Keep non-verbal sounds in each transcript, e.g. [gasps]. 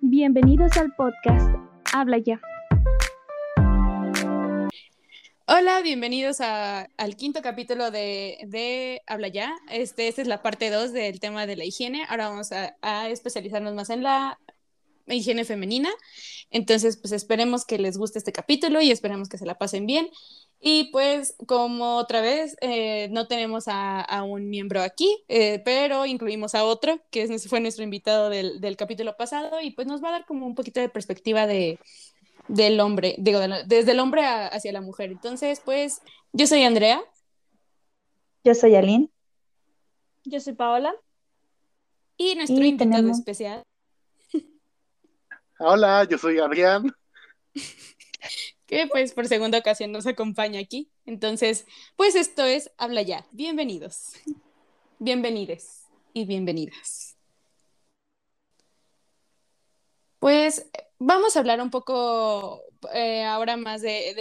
Bienvenidos al podcast Habla ya. Hola, bienvenidos al quinto capítulo de, Habla ya. Este, esta es la parte 2 del tema de la higiene. Ahora vamos a, a especializarnos más en la higiene femenina. Entonces, pues esperemos que les guste este capítulo y esperemos que se la pasen bien. Y pues, como otra vez, eh, no tenemos a, un miembro aquí, eh, pero incluimos a otro, que es, fue nuestro invitado del, del, capítulo pasado, y pues nos va a dar como un poquito de perspectiva de, del hombre, digo, desde el hombre hacia la mujer. Entonces, pues, yo soy Andrea. Yo soy Aline. Yo soy Paola. Y nuestro invitado especial Hola, yo soy Adrián. [laughs] que pues por segunda ocasión nos acompaña aquí. Entonces, pues esto es Habla ya. Bienvenidos. Bienvenides y bienvenidas. Pues vamos a hablar un poco eh, ahora más de,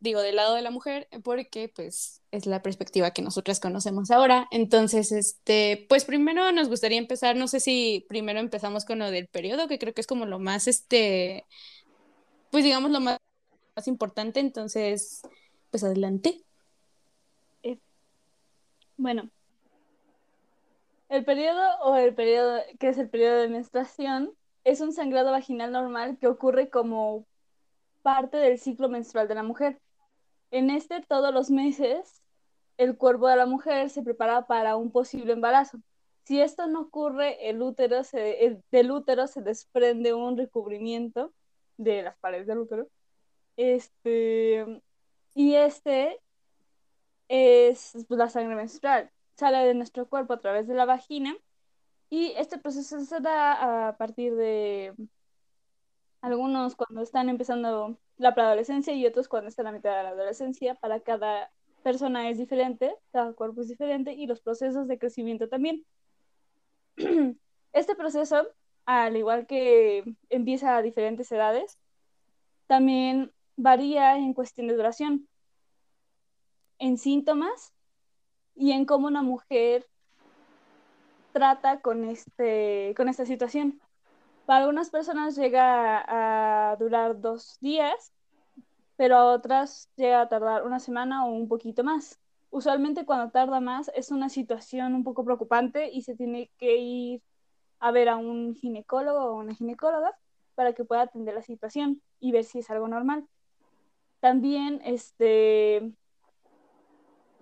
digo, del lado de la mujer, porque pues es la perspectiva que nosotras conocemos ahora. Entonces, este, pues primero nos gustaría empezar, no sé si primero empezamos con lo del periodo, que creo que es como lo más, este, pues digamos lo más, más importante. Entonces, pues adelante. Eh, bueno, el periodo o el periodo, que es el periodo de menstruación, es un sangrado vaginal normal que ocurre como parte del ciclo menstrual de la mujer. En este, todos los meses, el cuerpo de la mujer se prepara para un posible embarazo. Si esto no ocurre, el útero se, del útero se desprende un recubrimiento de las paredes del útero. Este, y este es la sangre menstrual. Sale de nuestro cuerpo a través de la vagina y este proceso se da a partir de algunos cuando están empezando la preadolescencia y otros cuando están a la mitad de la adolescencia. Para cada persona es diferente, cada cuerpo es diferente y los procesos de crecimiento también. [clears throat] Este proceso, al igual que empieza a diferentes edades, también varía en cuestión de duración, en síntomas y en cómo una mujer trata con, este, con esta situación. Para algunas personas llega a, durar dos días, pero a otras llega a tardar una semana o un poquito más. Usualmente cuando tarda más es una situación un poco preocupante y se tiene que ir a ver a un ginecólogo o una ginecóloga para que pueda atender la situación y ver si es algo normal. También, este,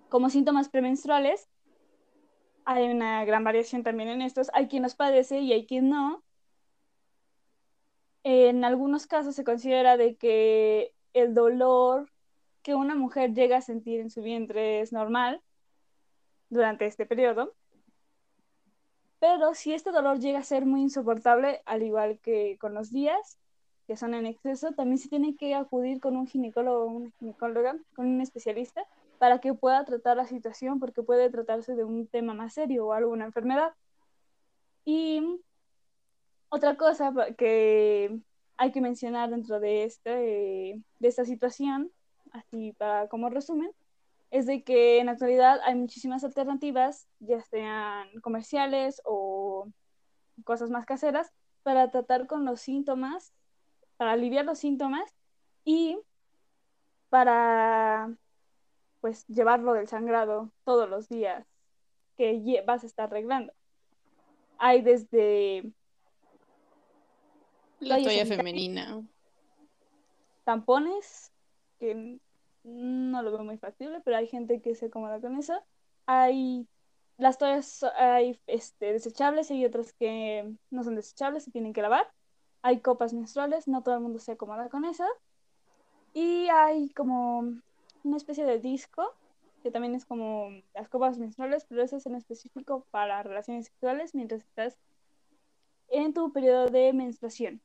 como síntomas premenstruales, hay una gran variación también en estos. Hay quien los padece y hay quien no. En algunos casos se considera de que el dolor que una mujer llega a sentir en su vientre es normal durante este periodo. Pero si este dolor llega a ser muy insoportable, al igual que con los días, que son en exceso, también se tiene que acudir con un ginecólogo o una ginecóloga, con un especialista, para que pueda tratar la situación porque puede tratarse de un tema más serio o alguna enfermedad. Y otra cosa que hay que mencionar dentro de, este, de esta situación, así para como resumen, es de que en la actualidad hay muchísimas alternativas, ya sean comerciales o cosas más caseras, para tratar con los síntomas, para aliviar los síntomas y para pues llevarlo del sangrado todos los días que vas a estar arreglando. Hay desde la toalla femenina, tampones, que no lo veo muy factible, pero hay gente que se acomoda con eso. Hay las toallas hay este, desechables y hay otras que no son desechables, se tienen que lavar. Hay copas menstruales, no todo el mundo se acomoda con eso. Y hay como una especie de disco, que también es como las copas menstruales, pero eso es en específico para relaciones sexuales mientras estás en tu periodo de menstruación.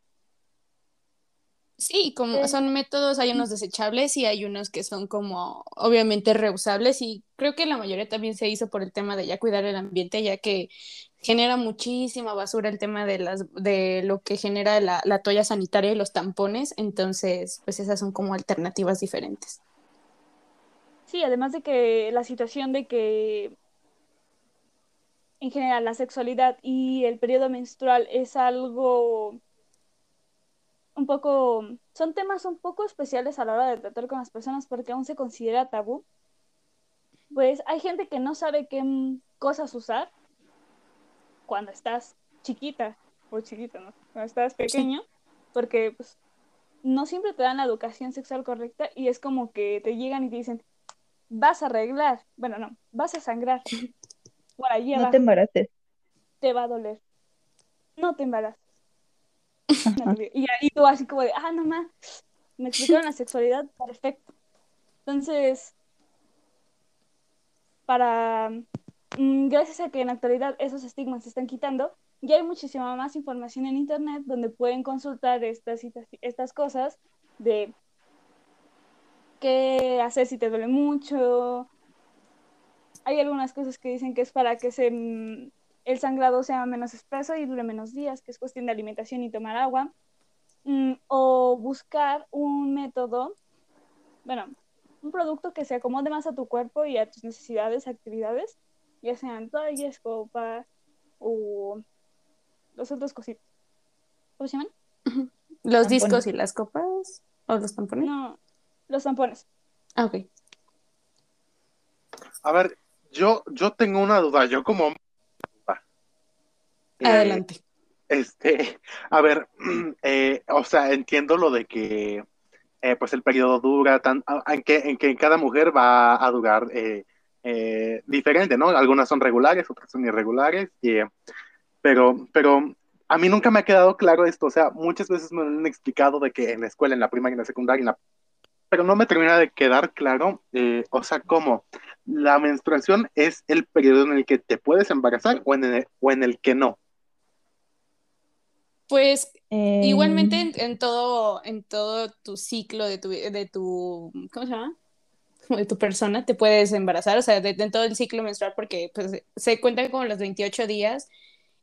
Sí, como son métodos, hay unos desechables y hay unos que son como obviamente reusables y creo que la mayoría también se hizo por el tema de ya cuidar el ambiente, ya que genera muchísima basura el tema de las de lo que genera la, la toalla sanitaria y los tampones, entonces pues esas son como alternativas diferentes. Sí, además de que la situación de que en general la sexualidad y el periodo menstrual es algo un poco, son temas un poco especiales a la hora de tratar con las personas porque aún se considera tabú. Pues hay gente que no sabe qué cosas usar cuando estás chiquita, o chiquita, ¿no? Cuando estás pequeño, porque pues, no siempre te dan la educación sexual correcta y es como que te llegan y te dicen, vas a arreglar, bueno, no, vas a sangrar. [laughs] Por allí no te embaraces. Te va a doler. No te embaraces. Y ahí tú así como de, ah, no más, me explicaron la sexualidad, perfecto. Entonces, para, mm, gracias a que en la actualidad esos estigmas se están quitando, ya hay muchísima más información en internet donde pueden consultar estas, estas cosas de qué hacer si te duele mucho. Hay algunas cosas que dicen que es para que se, mm, el sangrado sea menos espeso y dure menos días, que es cuestión de alimentación y tomar agua. Mm, o buscar un método, bueno, un producto que se acomode más a tu cuerpo y a tus necesidades, actividades, ya sean toallas, copa o los otros cositas. ¿Cómo se llaman? ¿Los discos y las copas? ¿O los tampones? No, los tampones. Ah, ok. A ver, yo, yo tengo una duda. Yo como... Eh, Adelante. este, a ver, [clears throat] eh, o sea, entiendo lo de que eh, pues el periodo dura, tan, en, que, en que cada mujer va a durar diferente, ¿no? Algunas son regulares, otras son irregulares, pero, pero a mí nunca me ha quedado claro esto, o sea, muchas veces me han explicado de que en la escuela, en la primaria, en la secundaria, la pero no me termina de quedar claro, eh, o sea, cómo la menstruación es el periodo en el que te puedes embarazar o en el, o en el que no. Pues igualmente em. en, todo, en todo tu ciclo de tu, de tu, ¿cómo se llama? De tu persona te puedes embarazar, o sea, en todo el ciclo menstrual, porque pues, se cuenta como los 28 días,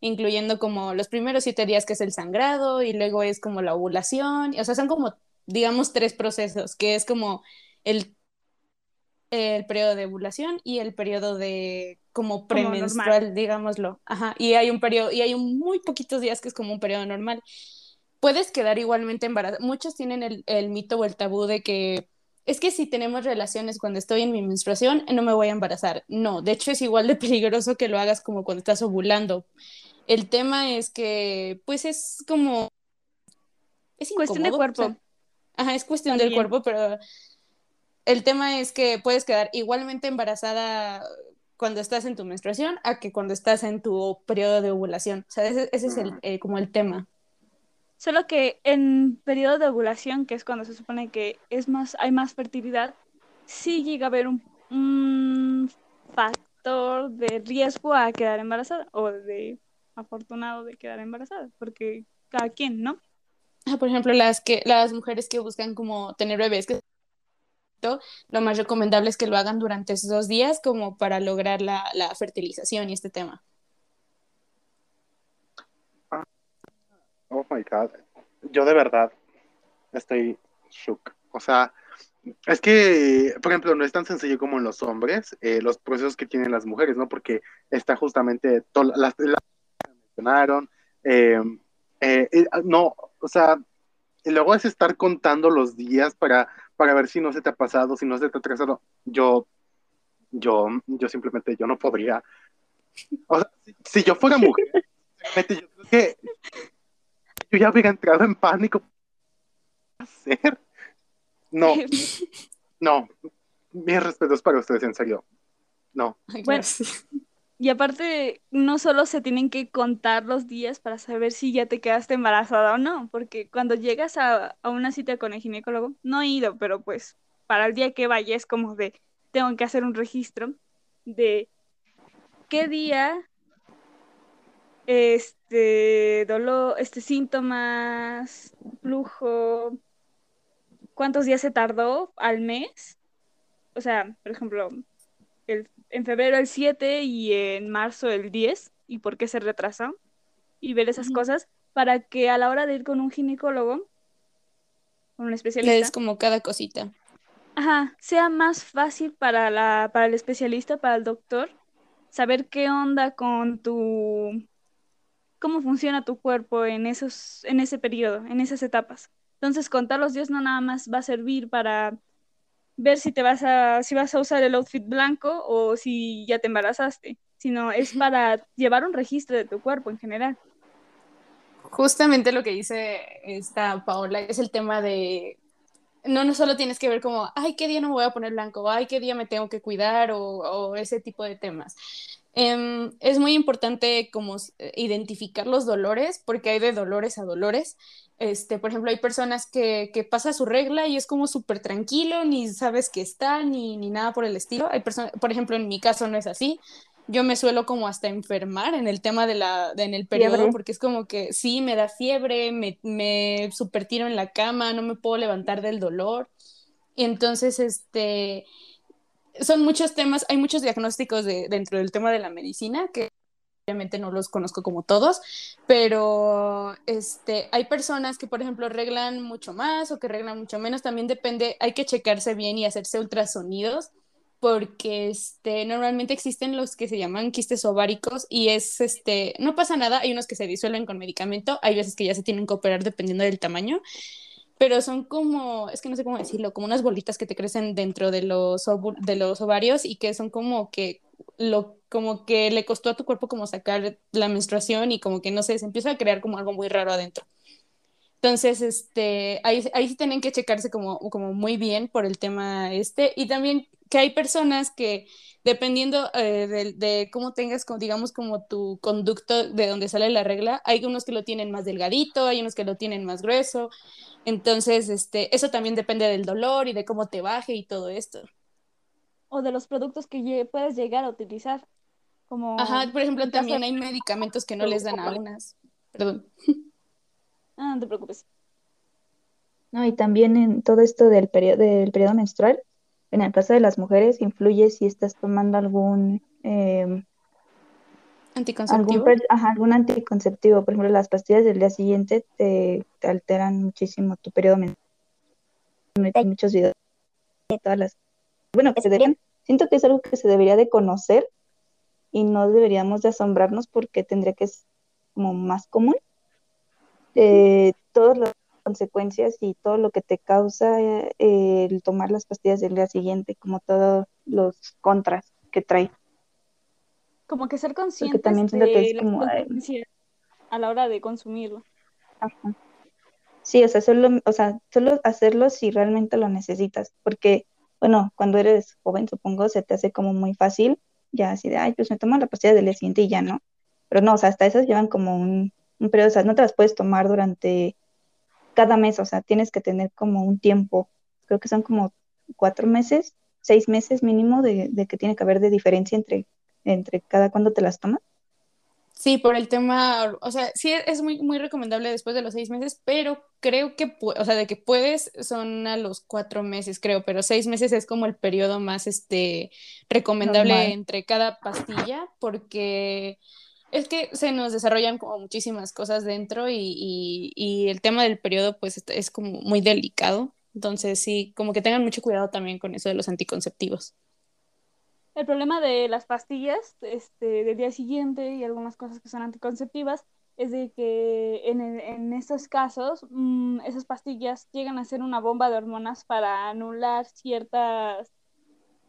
incluyendo como los primeros 7 días que es el sangrado y luego es como la ovulación, o sea, son como digamos, tres procesos, que es como el, el periodo de ovulación y el periodo de como premenstrual, digámoslo. Ajá, y hay un periodo, y hay un muy poquitos días que es como un periodo normal. Puedes quedar igualmente embarazada. Muchos tienen el, el mito o el tabú de que es que si tenemos relaciones cuando estoy en mi menstruación, no me voy a embarazar. No, de hecho es igual de peligroso que lo hagas como cuando estás ovulando. El tema es que, pues es como... Es cuestión de cuerpo. Ajá, es cuestión del cuerpo, pero el tema es que puedes quedar igualmente embarazada cuando estás en tu menstruación a que cuando estás en tu periodo de ovulación. O sea, ese, es el, eh, como el tema. Solo que en periodo de ovulación, que es cuando se supone que es más, hay más fertilidad, sí llega a haber un, un factor de riesgo a quedar embarazada o de afortunado de quedar embarazada, porque cada quien, ¿no? por ejemplo, las, que, las mujeres que buscan como tener bebés, que lo más recomendable es que lo hagan durante esos dos días como para lograr la, fertilización y este tema. Oh my God. Yo de verdad estoy shook. O sea, es que, por ejemplo, no es tan sencillo como en los hombres, eh, los procesos que tienen las mujeres, ¿no? Porque está justamente, las, las mencionaron, eh, eh, no, o sea, luego es estar contando los días para, para ver si no se te ha pasado, si no se te ha atrasado. Yo, yo, yo simplemente, yo no podría. O sea, si, yo fuera mujer, yo creo que yo ya hubiera entrado en pánico. ¿Qué hacer? No, [laughs] no. Mis respetos para ustedes, en serio. No. Bueno, y aparte, no solo se tienen que contar los días para saber si ya te quedaste embarazada o no, porque cuando llegas a, una cita con el ginecólogo, no he ido, pero pues para el día que vaya es como de, tengo que hacer un registro de qué día, este, dolor, este, síntomas, flujo, cuántos días se tardó al mes. O sea, por ejemplo, el en febrero el 7 y en marzo el 10 y por qué se retrasa y ver esas cosas para que a la hora de ir con un ginecólogo, con un especialista, le des como cada cosita. ajá, sea más fácil para la, para el especialista, para el doctor, saber qué onda con tu, cómo funciona tu cuerpo en esos, en ese periodo, en esas etapas. Entonces, contar los días no nada más va a servir para ver si te vas a, si vas a usar el outfit blanco o si ya te embarazaste, sino es para llevar un registro de tu cuerpo en general. Justamente lo que dice esta Paola es el tema de no, no solo tienes que ver como, ay, qué día no me voy a poner blanco, ay, qué día me tengo que cuidar o, o ese tipo de temas. Em, es muy importante como identificar los dolores porque hay de dolores a dolores. Este, por ejemplo, hay personas que, que pasa su regla y es como súper tranquilo, ni sabes que está, ni, ni nada por el estilo. Hay personas, por ejemplo, en mi caso no es así yo me suelo como hasta enfermar en el tema de la, en el periodo, porque es como que sí, me da fiebre, me, me super tiro en la cama, no me puedo levantar del dolor. Y entonces, este, son muchos temas, hay muchos diagnósticos de, dentro del tema de la medicina que obviamente no los conozco como todos, pero este, hay personas que, por ejemplo, reglan mucho más o que reglan mucho menos, también depende, hay que checarse bien y hacerse ultrasonidos porque este, normalmente existen los que se llaman quistes ováricos y es, este, no pasa nada, hay unos que se disuelven con medicamento, hay veces que ya se tienen que operar dependiendo del tamaño, pero son como, es que no sé cómo decirlo, como unas bolitas que te crecen dentro de los, de los ovarios y que son como que lo como que le costó a tu cuerpo como sacar la menstruación y como que no sé, se empieza a crear como algo muy raro adentro. Entonces, este, ahí, ahí sí tienen que checarse como, como muy bien por el tema este. Y también que hay personas que, dependiendo eh, de, cómo tengas, digamos, como tu conducto de donde sale la regla, hay unos que lo tienen más delgadito, hay unos que lo tienen más grueso. Entonces, este, eso también depende del dolor y de cómo te baje y todo esto. O de los productos que puedes llegar a utilizar. Como Ajá, por ejemplo, también hay medicamentos que no les dan a unas. Perdón. [laughs] Ah, no te preocupes. No, y también en todo esto del periodo, del periodo menstrual, en el caso de las mujeres, influye si estás tomando algún eh, anticonceptivo. Algún, algún anticonceptivo. Por ejemplo, las pastillas del día siguiente te, alteran muchísimo tu periodo menstrual. Hay muchos videos todas las. Bueno, que se deberían. Siento que es algo que se debería de conocer y no deberíamos de asombrarnos porque tendría que ser como más común. Eh, todas las consecuencias y todo lo que te causa eh, el tomar las pastillas del día siguiente, como todos los contras que trae. Como que ser consciente también de que es como, a la hora de consumirlo. Sí, o sea, solo, o sea, solo hacerlo si realmente lo necesitas, porque, bueno, cuando eres joven, supongo, se te hace como muy fácil, ya así de, ay, pues me tomo la pastilla del día siguiente y ya no. Pero no, o sea, hasta esas llevan como un, un periodo, o sea, no te las puedes tomar durante cada mes, o sea, tienes que tener como un tiempo, creo que son como cuatro meses, seis meses mínimo de, de que tiene que haber de diferencia entre, entre cada cuando te las tomas. Sí, por el tema, o sea, sí es muy, muy recomendable después de los seis meses, pero creo que, o sea, de que puedes son a los cuatro meses, creo, pero seis meses es como el periodo más, este, recomendable entre cada pastilla, porque es que se nos desarrollan como muchísimas cosas dentro y, y, el tema del periodo pues es como muy delicado, entonces sí, como que tengan mucho cuidado también con eso de los anticonceptivos. El problema de las pastillas este, del día siguiente y algunas cosas que son anticonceptivas es de que en, en estos casos mm, esas pastillas llegan a ser una bomba de hormonas para anular ciertas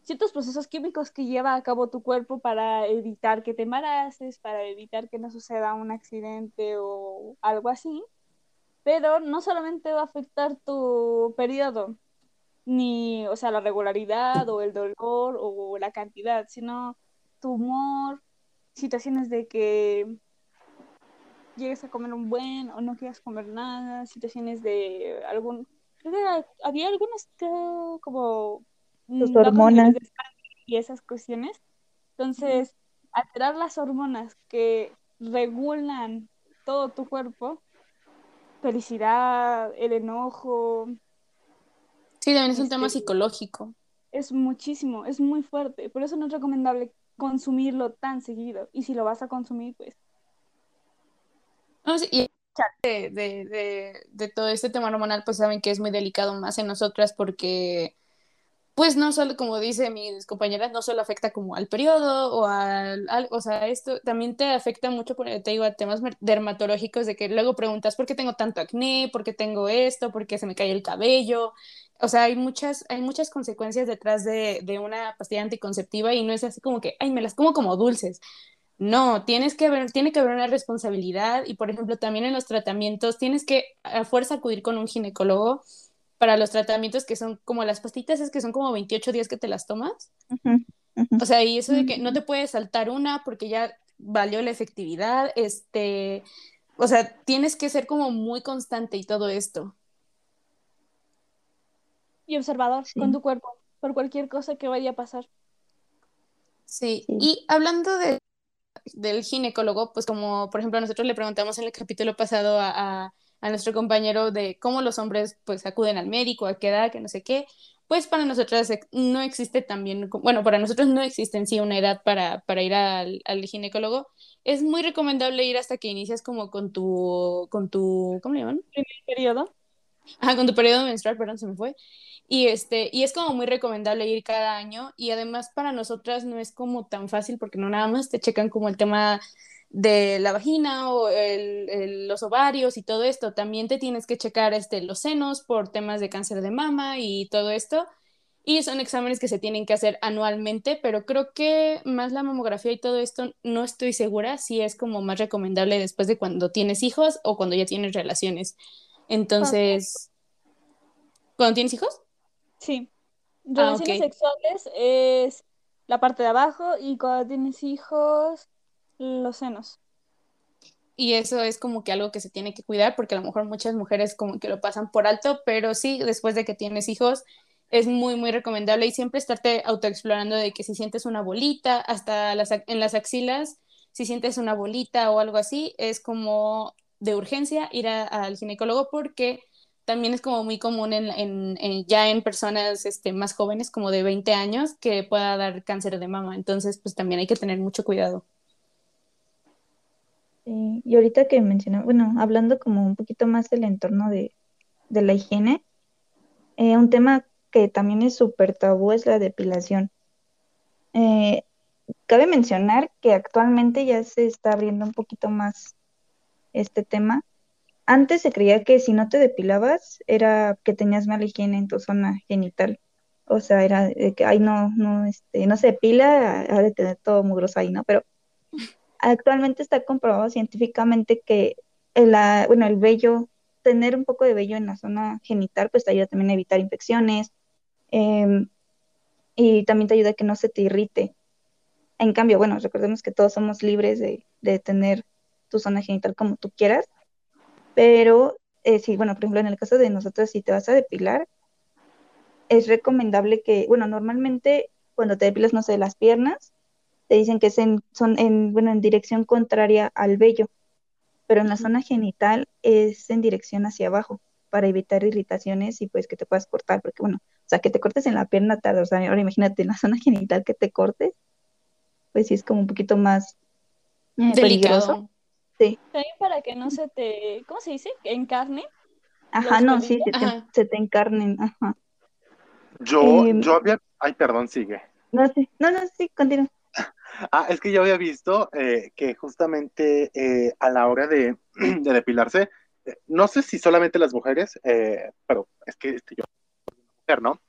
ciertos procesos químicos que lleva a cabo tu cuerpo para evitar que te embaraces, para evitar que no suceda un accidente o algo así. Pero no solamente va a afectar tu periodo, ni, o sea, la regularidad o el dolor o la cantidad, sino tu humor, situaciones de que llegues a comer un buen o no quieras comer nada, situaciones de algún... Había algunas como... Tus hormonas. Y esas cuestiones. Entonces, alterar las hormonas que regulan todo tu cuerpo, felicidad, el enojo, Sí, también es un tema este, psicológico. Es muchísimo, es muy fuerte. Por eso no es recomendable consumirlo tan seguido. Y si lo vas a consumir, pues. No, y de, de, de, todo este tema hormonal, pues saben que es muy delicado más en nosotras porque pues no solo, como dice mis compañeras, no solo afecta como al periodo o al, o sea, esto también te afecta mucho, te digo, a temas dermatológicos de que luego preguntas, ¿por qué tengo tanto acné? ¿Por qué tengo esto? ¿Por qué se me cae el cabello? O sea, hay muchas, hay muchas consecuencias detrás de, de una pastilla anticonceptiva y no es así como que, ay, me las como como dulces. No, tienes que haber, tiene que haber una responsabilidad y, por ejemplo, también en los tratamientos tienes que a fuerza acudir con un ginecólogo para los tratamientos que son como las pastitas, es que son como 28 días que te las tomas. O sea, y eso de que no te puedes saltar una porque ya valió la efectividad, este, o sea, tienes que ser como muy constante y todo esto. Y observador con tu cuerpo, por cualquier cosa que vaya a pasar. Sí, y hablando de, del ginecólogo, pues como por ejemplo nosotros le preguntamos en el capítulo pasado a a nuestro compañero de cómo los hombres pues acuden al médico, a qué edad, que no sé qué, pues para nosotras no existe también, bueno, para nosotros no existe en sí una edad para, para ir al, al, ginecólogo. Es muy recomendable ir hasta que inicias como con tu, con tu, ¿cómo le llaman? Primer periodo. Ajá, con tu periodo menstrual, perdón, se me fue. Y, este, y es como muy recomendable ir cada año y además para nosotras no es como tan fácil porque no nada más te checan como el tema de la vagina o los ovarios y todo esto. También te tienes que checar este, los senos por temas de cáncer de mama y todo esto. Y son exámenes que se tienen que hacer anualmente, pero creo que más la mamografía y todo esto no estoy segura si es como más recomendable después de cuando tienes hijos o cuando ya tienes relaciones. Entonces, ¿cuándo tienes hijos? Sí. Ah, relaciones sexuales es la parte de abajo y cuando tienes hijos los senos. Y eso es como que algo que se tiene que cuidar porque a lo mejor muchas mujeres como que lo pasan por alto, pero sí, después de que tienes hijos, es muy, muy recomendable y siempre estarte autoexplorando de que si sientes una bolita, hasta las, en las axilas, si sientes una bolita o algo así, es como de urgencia ir al ginecólogo porque también es como muy común en, ya en personas este, más jóvenes, como de 20 años, que pueda dar cáncer de mama. Entonces, pues también hay que tener mucho cuidado y ahorita que mencioné, bueno, hablando como un poquito más del entorno de, la higiene, eh, un tema que también es súper tabú es la depilación. Eh, cabe mencionar que actualmente ya se está abriendo un poquito más este tema. Antes se creía que si no te depilabas era que tenías mala higiene en tu zona genital. O sea, era que, ay, no, no, este, no se depila, ha de tener todo mugroso ahí, ¿no? Pero actualmente está comprobado científicamente que el, bueno, el vello, tener un poco de vello en la zona genital, pues te ayuda también a evitar infecciones em, y también te ayuda a que no se te irrite. En cambio, bueno, recordemos que todos somos libres de, tener tu zona genital como tú quieras, pero eh, sí, bueno, por ejemplo, en el caso de nosotros, si te vas a depilar, es recomendable que, bueno, normalmente cuando te depilas, no sé, las piernas, te dicen que son en, bueno, en dirección contraria al vello, pero en la zona genital es en dirección hacia abajo para evitar irritaciones y pues que te puedas cortar, porque bueno, o sea, que te cortes en la pierna tarde, o sea, ahora imagínate en la [laughs] zona genital que te cortes, pues sí es como un poquito más eh, peligroso. Sí. También para que no se te, ¿cómo se dice? Encarne. Ajá, no, sí, se te, se te, encarnen, ajá. Yo, em, yo había, ay, perdón, sigue. No, sí, no, no, sí, continúa. Ah, es que yo había visto eh, que justamente eh, a la hora de, [clears throat] depilarse, eh, no sé si solamente las mujeres, pero es que este, yo soy una mujer, ¿no?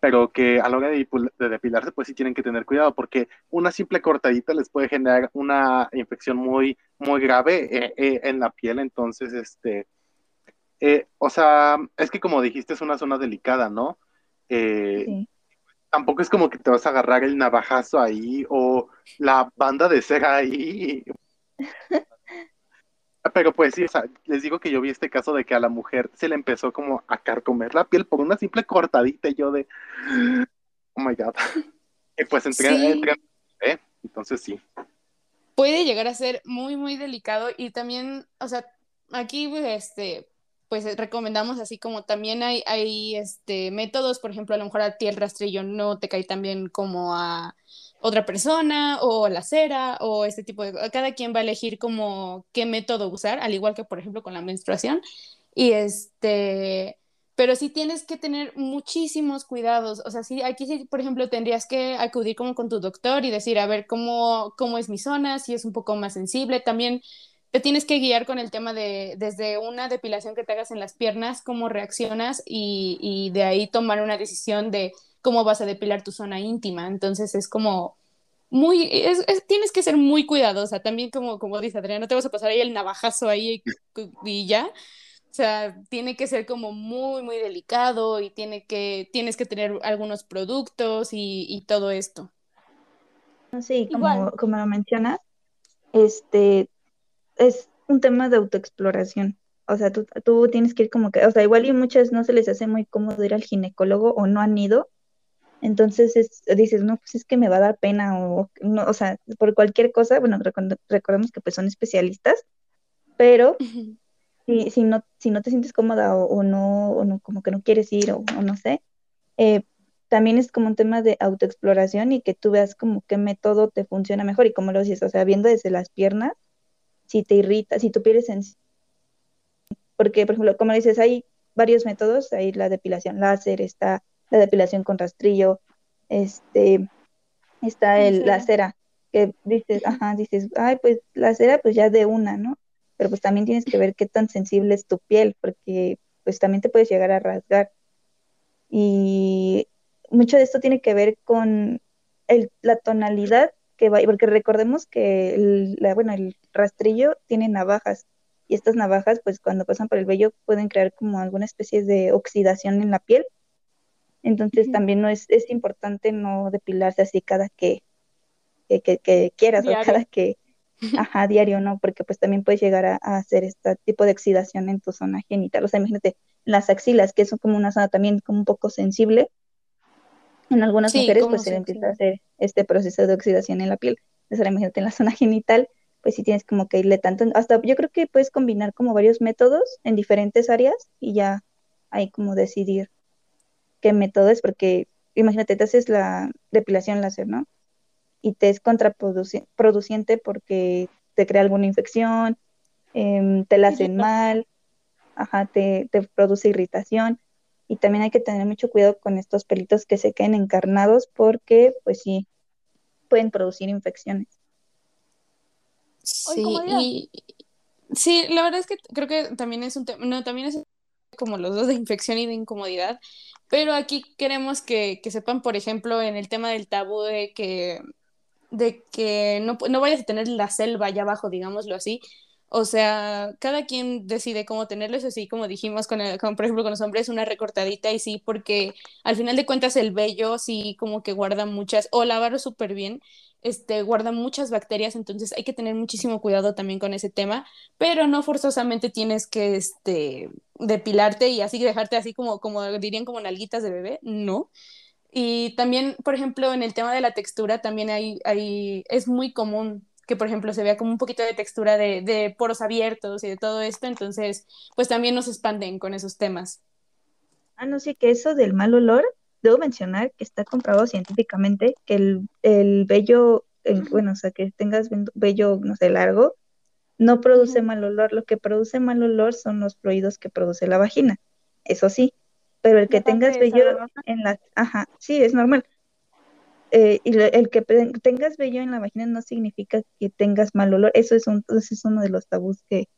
pero que a la hora de, depilarse, pues sí tienen que tener cuidado, porque una simple cortadita les puede generar una infección muy, muy grave en la piel, entonces, este, o sea, es que como dijiste, es una zona delicada, ¿no? Sí tampoco es como que te vas a agarrar el navajazo ahí o la banda de cera ahí. Pero pues sí, o sea, les digo que yo vi este caso de que a la mujer se le empezó como a carcomer la piel por una simple cortadita y yo de, oh my god. Y pues entré, ¿eh? entonces sí. Puede llegar a ser muy, muy delicado y también, o sea, aquí, este, pues eh, recomendamos así como también hay, hay este, métodos, por ejemplo, a lo mejor a ti el rastrillo no te cae tan bien como a otra persona o la cera o este tipo de cada quien va a elegir como qué método usar, al igual que por ejemplo con la menstruación y este pero sí tienes que tener muchísimos cuidados. O sea, sí, aquí sí, por ejemplo, tendrías que acudir como con tu doctor y decir, a ver, cómo, cómo es mi zona, si es un poco más sensible. También te tienes que guiar con el tema de, desde una depilación que te hagas en las piernas, cómo reaccionas y, y de ahí tomar una decisión de cómo vas a depilar tu zona íntima. Entonces es como muy, es, tienes que ser muy cuidadosa. También como, como dice Adriana, no te vas a pasar ahí el navajazo ahí y ya o sea, tiene que ser como muy, muy delicado y tiene que, tienes que tener algunos productos y, todo esto. Sí, como, como lo mencionas, este es un tema de autoexploración. O sea, tú, tú tienes que ir como que, o sea, igual y muchas no se les hace muy cómodo ir al ginecólogo o no han ido. Entonces dices, no, pues es que me va a dar pena o, no, o sea, por cualquier cosa, bueno, recordemos que pues son especialistas, pero si, si, no, si no te sientes cómoda o, no, o no, como que no quieres ir o, no sé, eh, también es como un tema de autoexploración y que tú veas como qué método te funciona mejor y como lo dices, o sea, viendo desde las piernas, si te irrita, si tu piel es sensible, porque por ejemplo, como dices, hay varios métodos, hay la depilación láser, está la depilación con rastrillo, este, está el, la cera, que dices, ajá, dices, ay, pues la cera pues ya de una, ¿no? pero pues también tienes que ver qué tan sensible es tu piel, porque pues también te puedes llegar a rasgar. Y mucho de esto tiene que ver con el, la tonalidad que va, porque recordemos que el, la, bueno, el rastrillo tiene navajas y estas navajas pues cuando pasan por el vello pueden crear como alguna especie de oxidación en la piel. Entonces también no es, es importante no depilarse así cada que, que, que, quieras o cada que, [laughs] Ajá, diario, ¿no? Porque pues también puedes llegar a, hacer este tipo de oxidación en tu zona genital. O sea, imagínate, las axilas, que son como una zona también como un poco sensible. En algunas mujeres pues se empieza a hacer este proceso de oxidación en la piel. Entonces, imagínate en la [laughs] zona genital, pues sí tienes como que irle tanto. Hasta yo creo que puedes combinar como varios métodos en diferentes áreas y ya hay como decidir qué método es, porque imagínate, te haces la depilación láser, ¿no? y te es contraproducente porque te crea alguna infección, em, te la hacen mal, ajá, te, te, produce irritación. Y también hay que tener mucho cuidado con estos pelitos que se queden encarnados porque, pues sí, pueden producir infecciones. Sí, y, sí, la verdad es que creo que también es un tema, no, también es como los dos de infección y de incomodidad, pero aquí queremos que, que sepan, por ejemplo, en el tema del tabú de que de que no, no vayas a tener la selva allá abajo, digámoslo así. O sea, cada quien decide cómo tenerlo, eso sí, como dijimos, con, por ejemplo con los hombres, una recortadita y sí, porque al final de cuentas el vello sí como que guarda muchas, o lavarlo súper bien, este, guarda muchas bacterias, entonces hay que tener muchísimo cuidado también con ese tema, pero no forzosamente tienes que este, depilarte y así dejarte así como, como dirían como nalguitas de bebé, no. Y también, por ejemplo, en el tema de la textura, también hay, hay, es muy común que, por ejemplo, se vea como un poquito de textura de, de poros abiertos y de todo esto, entonces, pues también nos expanden con esos temas. Ah, no sé, que eso del mal olor, debo mencionar que está comprobado científicamente que el, el vello, bueno, o sea, que tengas vello, no sé, largo, no produce mal olor. Lo que produce mal olor son los fluidos que produce la vagina. Eso sí, pero el que tengas vello en la, ajá, sí, es normal. Eh, y el que tengas vello en la vagina no significa que tengas mal olor. Eso es, un, es uno de los tabús que,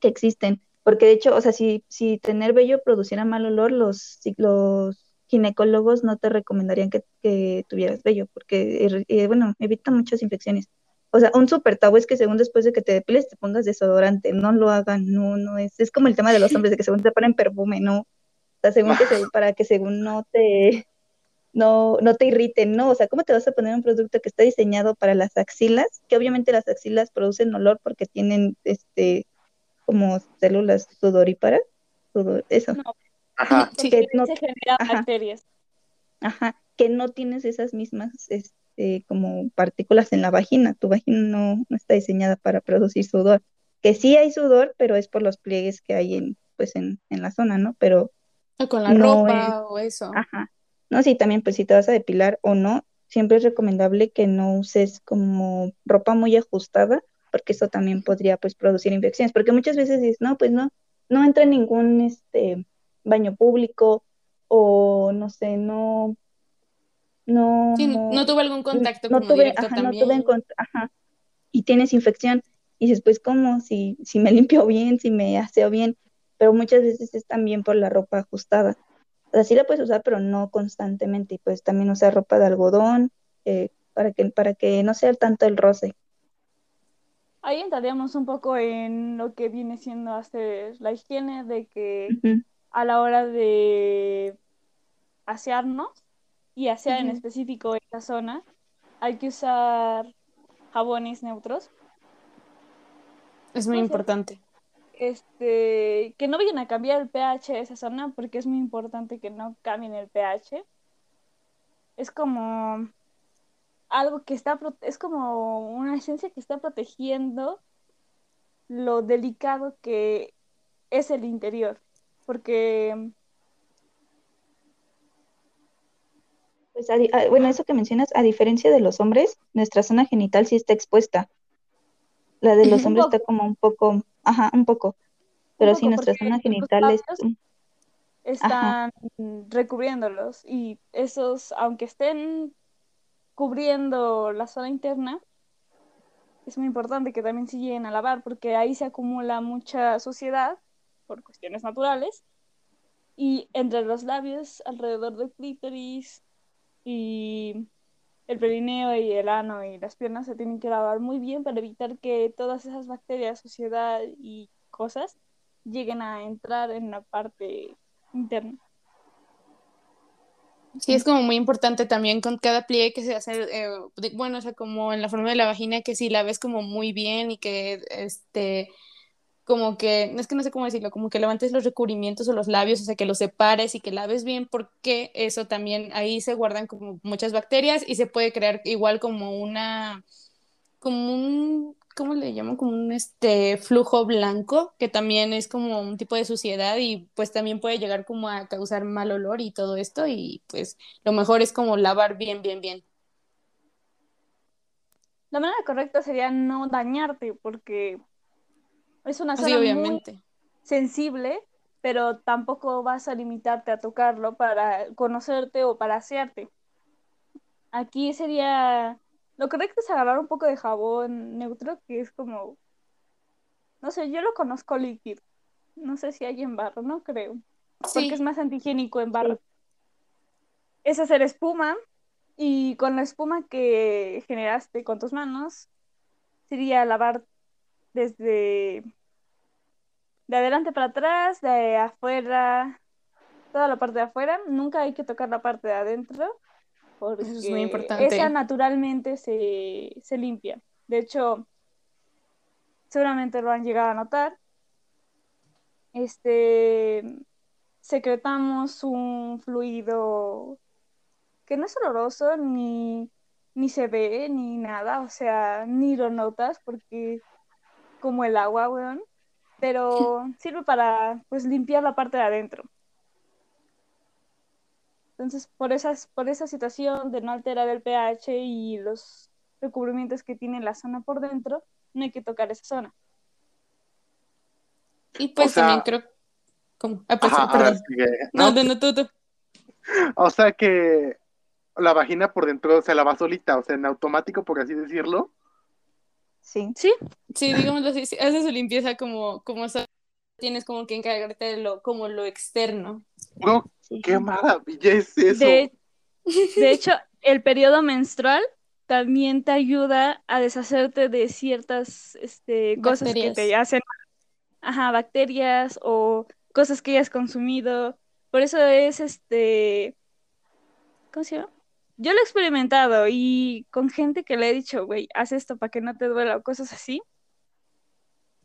que existen. Porque de hecho, o sea, si, si tener vello produciera mal olor, los, los ginecólogos no te recomendarían que, que tuvieras vello, porque, eh, bueno, evita muchas infecciones. O sea, un súper tabú es que según después de que te depiles te pongas desodorante, no lo hagan, no, no es, es como el tema de los hombres, de que según te ponen perfume, no, según que [laughs] para que según no te no, no te irriten, ¿no? O sea, ¿cómo te vas a poner un producto que está diseñado para las axilas? Que obviamente las axilas producen olor porque tienen este como células sudoríparas, sudor, eso. Ajá. que no, se generan bacterias. Ajá, que no tienes esas mismas este como partículas en la vagina, tu vagina no, no está diseñada para producir sudor. Que sí hay sudor, pero es por los pliegues que hay en pues en, en la zona, ¿no? Pero o con la ropa o eso. Ajá. No, sí, también pues si te vas a depilar o no, siempre es recomendable que no uses como ropa muy ajustada, porque eso también podría pues producir infecciones, porque muchas veces dices, no, pues no, no entra ningún, este, baño público o no sé, no, no, Sí, no tuve algún contacto no como tuve, directo ajá, no tuve encont- ajá, y tienes infección, y dices, pues, ¿cómo? Si, si me [laughs] limpio bien, si me aseo bien, pero muchas veces es también por la ropa ajustada. O sea, sí la puedes usar, pero no constantemente, y pues también usar ropa de algodón, eh, para que, para que no sea tanto el roce. Ahí entraríamos un poco en lo que viene siendo hacer la higiene, de que a la hora de asearnos y asear en específico esta zona, hay que usar jabones neutros, Es muy importante. Este, que no vayan a cambiar el pH de esa zona, porque es muy importante que no cambien el pH. Es como algo que está, es como una esencia que está protegiendo lo delicado que es el interior, porque Pues, a di- a- bueno, eso que mencionas, a diferencia de los hombres, nuestra zona genital sí está expuesta. La de los [laughs] hombres está como un poco, ajá, un poco, pero sí, poco, nuestra porque zona los genital es, labios están recubriéndolos y esos, aunque estén cubriendo la zona interna, es muy importante que también se lleguen a lavar porque ahí se acumula mucha suciedad por cuestiones naturales y entre los labios, alrededor del clítoris y el perineo y el ano y las piernas se tienen que lavar muy bien para evitar que todas esas bacterias, suciedad y cosas lleguen a entrar en la parte interna. Sí, es como muy importante también con cada pliegue que se hace, eh, bueno, o sea, como en la forma de la vagina, que si la ves como muy bien y que, este, como que, es que no sé cómo decirlo, como que levantes los recubrimientos o los labios, o sea, que los separes y que laves bien, porque eso también, ahí se guardan como muchas bacterias y se puede crear igual como una, como un, ¿cómo le llaman? Como un, este, flujo blanco, que también es como un tipo de suciedad y pues también puede llegar como a causar mal olor y todo esto y pues lo mejor es como lavar bien, bien, bien. La manera correcta sería no dañarte porque es una Así zona muy obviamente. sensible, pero tampoco vas a limitarte a tocarlo para conocerte o para asearte. Aquí sería, lo correcto es agarrar un poco de jabón neutro, que es como, no sé, yo lo conozco líquido. No sé si hay en barro, no creo, Sí, porque es más antihigiénico en barro. Es hacer espuma y con la espuma que generaste con tus manos sería lavar desde de adelante para atrás, de afuera, toda la parte de afuera. Nunca hay que tocar la parte de adentro porque Eso es muy importante. esa naturalmente se, se limpia. De hecho, seguramente lo han llegado a notar. Este secretamos un fluido que no es oloroso ni, ni se ve ni nada, o sea, ni lo notas porque como el agua, weón, pero [laughs] sirve para pues limpiar la parte de adentro. Entonces, por esas, por esa situación de no alterar el pH y los recubrimientos que tiene la zona por dentro, no hay que tocar esa zona. y pues O sea- también creo, como, ah, pues, Ajá. No, ¿No? no, no, tú, tú. [laughs] O sea que la vagina por dentro se lava solita, o sea, en automático, por así decirlo. Sí. ¿Sí? Sí, digámoslo así, sí, haces su limpieza como, como so- tienes como que encargarte de lo, como lo externo. Sí. qué maravilla es eso. De, [laughs] de hecho, el periodo menstrual también te ayuda a deshacerte de ciertas este, cosas que te Bacterias. hacen, ajá, bacterias o cosas que hayas consumido. Por eso es este, ¿cómo se llama? Yo lo he experimentado y con gente que le he dicho, güey, haz esto para que no te duela o cosas así.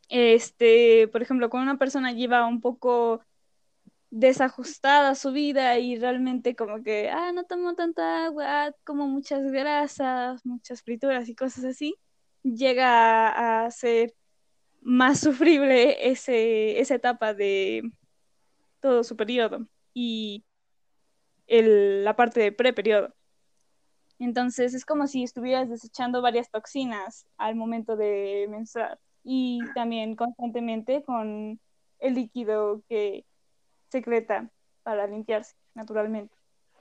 Este, por ejemplo, cuando una persona lleva un poco desajustada su vida y realmente como que, ah, no tomo tanta agua, como muchas grasas, muchas frituras y cosas así, llega a, ser más sufrible ese, esa etapa de todo su periodo y el, la parte de preperiodo. Entonces es como si estuvieras desechando varias toxinas al momento de menstruar y también constantemente con el líquido que secreta para limpiarse naturalmente.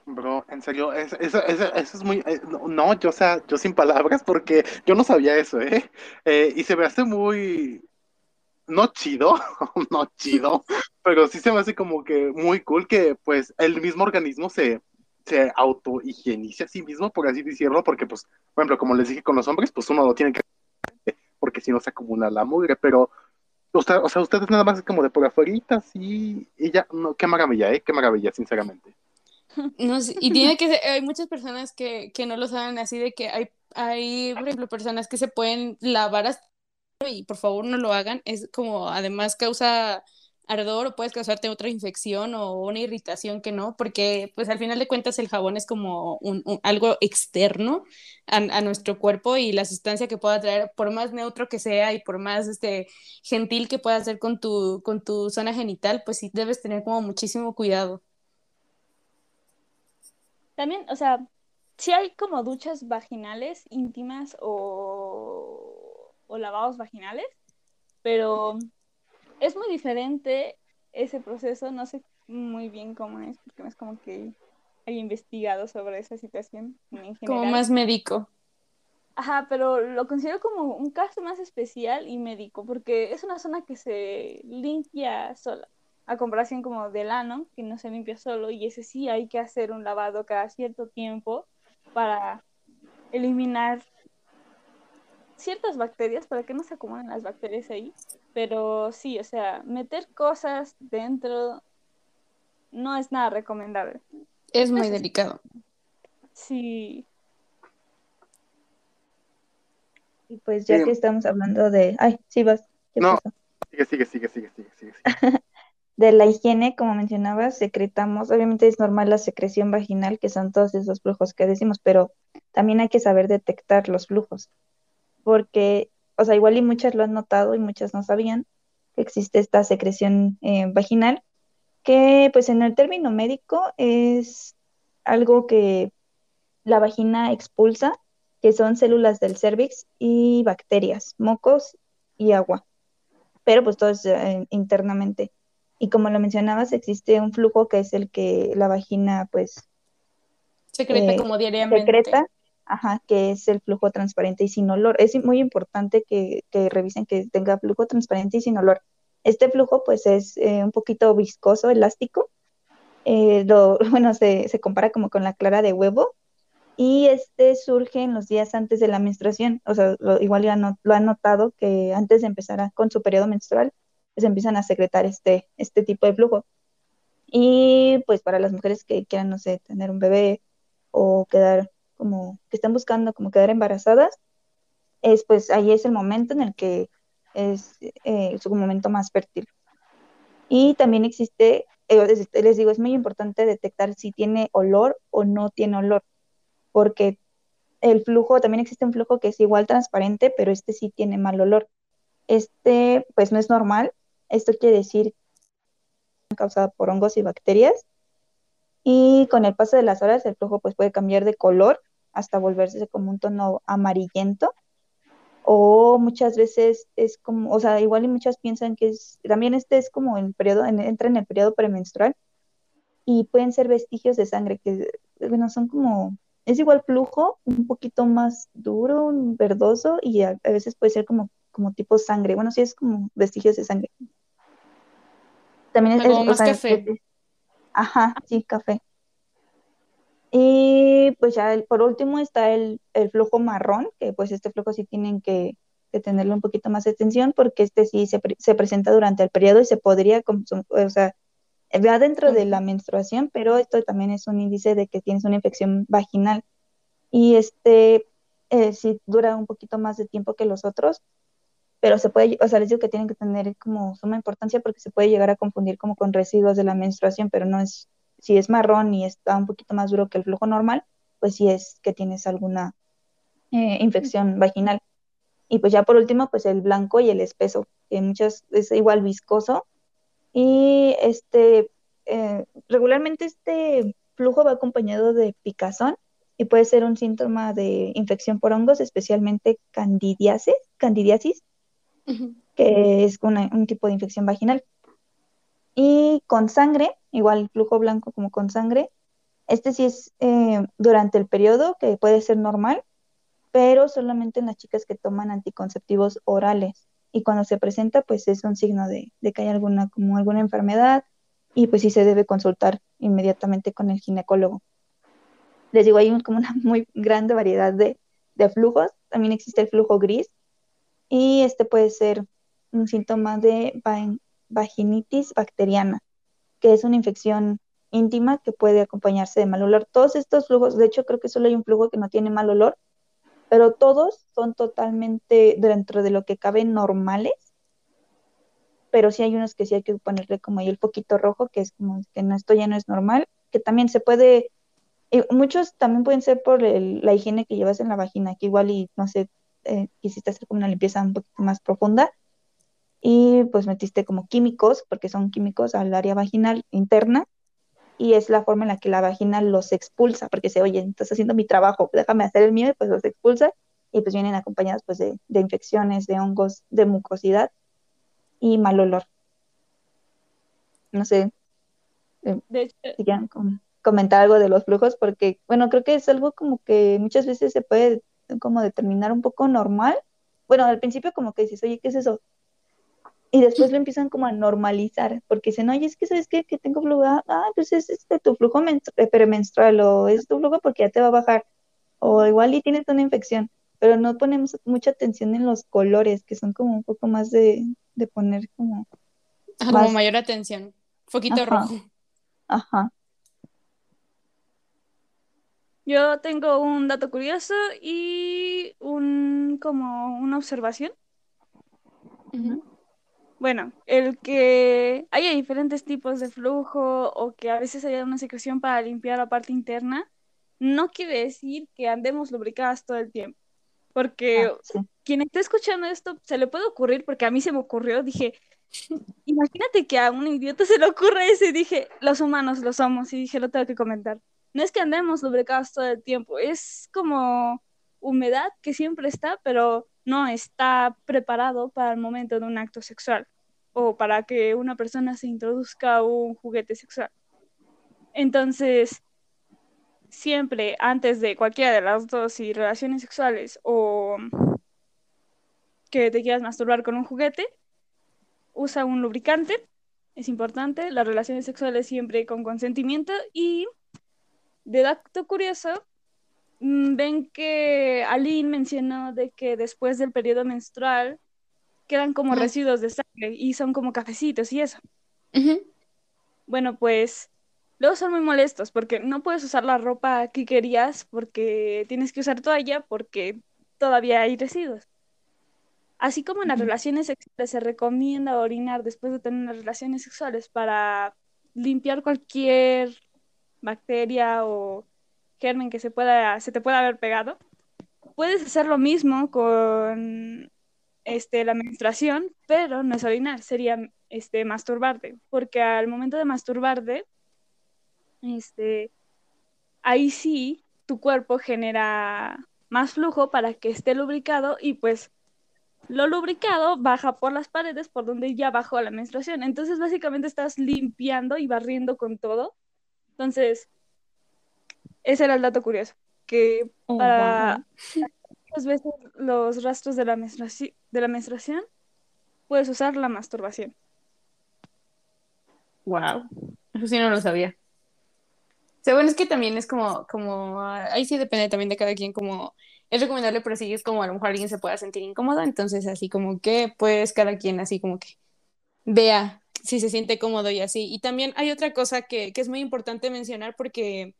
Bro, en serio, eso, es muy... eh, no, no, yo, o sea, yo sin palabras porque yo no sabía eso, ¿eh? Eh, y se me hace muy... No chido, [laughs] no chido, pero sí se me hace como que muy cool que pues el mismo organismo se, se autohigienice a sí mismo, por así decirlo, porque pues, por ejemplo, como les dije con los hombres, pues uno lo tiene que... porque si no se acumula la mugre, pero... Usted, o sea, ustedes nada más es como de por afuera, sí, y ya, no, qué maravilla, ¿eh? Qué maravilla, sinceramente. [laughs] No y tiene que ser, hay muchas personas que, que no lo saben así de que hay, hay, por ejemplo, personas que se pueden lavar hasta y por favor no lo hagan, es como además causa ardor o puedes causarte otra infección o una irritación que no, porque pues al final de cuentas el jabón es como un, algo externo a, nuestro cuerpo y la sustancia que pueda traer, por más neutro que sea y por más este gentil que pueda ser con tu, con tu zona genital, pues sí debes tener como muchísimo cuidado. También, o sea, sí hay como duchas vaginales íntimas o, o lavados vaginales, pero es muy diferente ese proceso, no sé muy bien cómo es, porque no es como que haya investigado sobre esa situación en Como más médico. Ajá, pero lo considero como un caso más especial y médico, porque es una zona que se limpia sola, a comparación como del ano, que no se limpia solo, y ese sí hay que hacer un lavado cada cierto tiempo para eliminar ciertas bacterias, para que no se acumulen las bacterias ahí. Pero sí, o sea, meter cosas dentro no es nada recomendable. Es muy delicado. Sí, Y pues ya Sí. que estamos hablando de... Ay, sí vas. ¿Qué No. pasó? Sigue, sigue, sigue, sigue, sigue, sigue. sigue. [laughs] De la higiene, como mencionabas, secretamos, obviamente es normal la secreción vaginal, que son todos esos flujos que decimos, pero también hay que saber detectar los flujos, porque, o sea, igual y muchas lo han notado y muchas no sabían que existe esta secreción eh, vaginal, que pues en el término médico es algo que la vagina expulsa, que son células del cervix y bacterias, mocos y agua, pero pues todo es eh, internamente. Y como lo mencionabas, existe un flujo que es el que la vagina pues Secreta Eh, como diariamente. secreta, ajá, que es el flujo transparente y sin olor. Es muy importante que, revisen que tenga flujo transparente y sin olor. Este flujo pues es eh, un poquito viscoso, elástico. Eh, lo, [laughs] bueno, se, compara como con la clara de huevo y este surge en los días antes de la menstruación. O sea, igual ya no, lo han notado que antes de empezar con su periodo menstrual, pues empiezan a secretar este, este tipo de flujo. Y pues para las mujeres que quieran, no sé, tener un bebé o quedar como, que estén buscando como quedar embarazadas, es pues ahí es el momento en el que es eh, su momento más fértil. Y también existe, eh, les digo, es muy importante detectar si tiene olor o no tiene olor, porque el flujo, también existe un flujo que es igual transparente, pero este sí tiene mal olor. Este, pues no es normal. Esto quiere decir causada por hongos y bacterias. Y con el paso de las horas, el flujo pues puede cambiar de color hasta volverse como un tono amarillento. O muchas veces es como, o sea, igual y muchas piensan que es, también este es como el periodo, en- entra en el periodo premenstrual y pueden ser vestigios de sangre que, bueno, son como, es igual flujo, un poquito más duro, verdoso y a, a veces puede ser como, como tipo sangre. Bueno, sí es como vestigios de sangre. También es, Como más sea, café. es- Ajá, sí, café. Y pues ya el- por último está el, el flujo marrón, que pues este flujo sí tienen que, que tenerle un poquito más de atención porque este sí se, pre- se presenta durante el periodo y se podría, o sea, va dentro de la menstruación, pero esto también es un índice de que tienes una infección vaginal. Y este eh, sí dura un poquito más de tiempo que los otros, pero se puede, o sea, les digo que tienen que tener como suma importancia porque se puede llegar a confundir como con residuos de la menstruación, pero no es, si es marrón y está un poquito más duro que el flujo normal, pues sí es que tienes alguna eh, infección vaginal. Y pues ya por último, pues el blanco y el espeso, que muchas es igual viscoso. Y este, eh, regularmente este flujo va acompañado de picazón y puede ser un síntoma de infección por hongos, especialmente candidiasis, candidiasis, que es una- un tipo de infección vaginal. Y con sangre, igual flujo blanco como con sangre, este sí es eh, durante el periodo, que puede ser normal, pero solamente en las chicas que toman anticonceptivos orales. Y cuando se presenta, pues es un signo de, de que hay alguna, como alguna enfermedad y pues sí se debe consultar inmediatamente con el ginecólogo. Les digo, hay como una [laughs] muy grande variedad de, de flujos. También existe el flujo gris y este puede ser un síntoma de vaginitis bacteriana, que es una infección íntima que puede acompañarse de mal olor. Todos estos flujos, de hecho creo que solo hay un flujo que no tiene mal olor, pero todos son totalmente dentro de lo que cabe normales, pero sí hay unos que sí hay que ponerle como ahí el poquito rojo, que es como que no, esto ya no es normal, que también se puede, muchos también pueden ser por la higiene que llevas en la vagina, que igual y no sé, eh, quisiste hacer como una limpieza un poquito más profunda y pues metiste como químicos, porque son químicos al área vaginal interna, y es la forma en la que la vagina los expulsa, porque se oye, estás haciendo mi trabajo, déjame hacer el mío y pues los expulsa y pues vienen acompañados pues de, infecciones, de hongos, de mucosidad y mal olor. No sé eh, si quieren comentar algo de los flujos, porque bueno, creo que es algo como que muchas veces se puede como determinar un poco normal. Bueno, al principio como que dices, oye, ¿qué es eso? Y después lo empiezan como a normalizar, porque dicen, oye, es que sabes qué? que tengo flujo, ah, pues es este, tu flujo eh, premenstrual o es tu flujo porque ya te va a bajar, o igual y tienes una infección, pero no ponemos mucha atención en los colores, que son como un poco más de, de poner como... Como mayor atención, foquito rojo. Ajá. Yo tengo un dato curioso y un como una observación. Bueno, el que haya diferentes tipos de flujo o que a veces haya una secreción para limpiar la parte interna, no quiere decir que andemos lubricadas todo el tiempo. Porque ah, quien esté escuchando esto se le puede ocurrir, porque a mí se me ocurrió, dije, [laughs] imagínate que a un idiota se le ocurre eso y dije, los humanos lo somos y dije, lo tengo que comentar. No es que andemos lubricadas todo el tiempo, es como humedad que siempre está, pero no está preparado para el momento de un acto sexual o para que una persona se introduzca un juguete sexual. Entonces, siempre antes de cualquiera de las dos y relaciones sexuales o que te quieras masturbar con un juguete, usa un lubricante, es importante, las relaciones sexuales siempre con consentimiento y de dato curioso, ven que Aline mencionó de que después del periodo menstrual quedan como residuos de sangre y son como cafecitos y eso. Bueno, pues luego son muy molestos porque no puedes usar la ropa que querías porque tienes que usar toalla porque todavía hay residuos. Así como en las relaciones sexuales se recomienda orinar después de tener las relaciones sexuales para limpiar cualquier bacteria o germen que se, pueda, se te pueda haber pegado. Puedes hacer lo mismo con este, la menstruación, pero no es orinar, sería este, masturbarte, porque al momento de masturbarte, este, ahí sí tu cuerpo genera más flujo para que esté lubricado y pues lo lubricado baja por las paredes por donde ya bajó la menstruación. Entonces básicamente estás limpiando y barriendo con todo. Entonces, ese era el dato curioso, que oh, para muchas veces los rastros de la, menstruación, de la menstruación puedes usar la masturbación. Wow, eso sí no lo sabía. O bueno, es que también es como, como, ahí sí depende también de cada quien, como, es recomendable, pero sí es como a lo mejor alguien se pueda sentir incómodo, entonces así como que, pues cada quien así como que vea si se siente cómodo y así. Y también hay otra cosa que, que es muy importante mencionar porque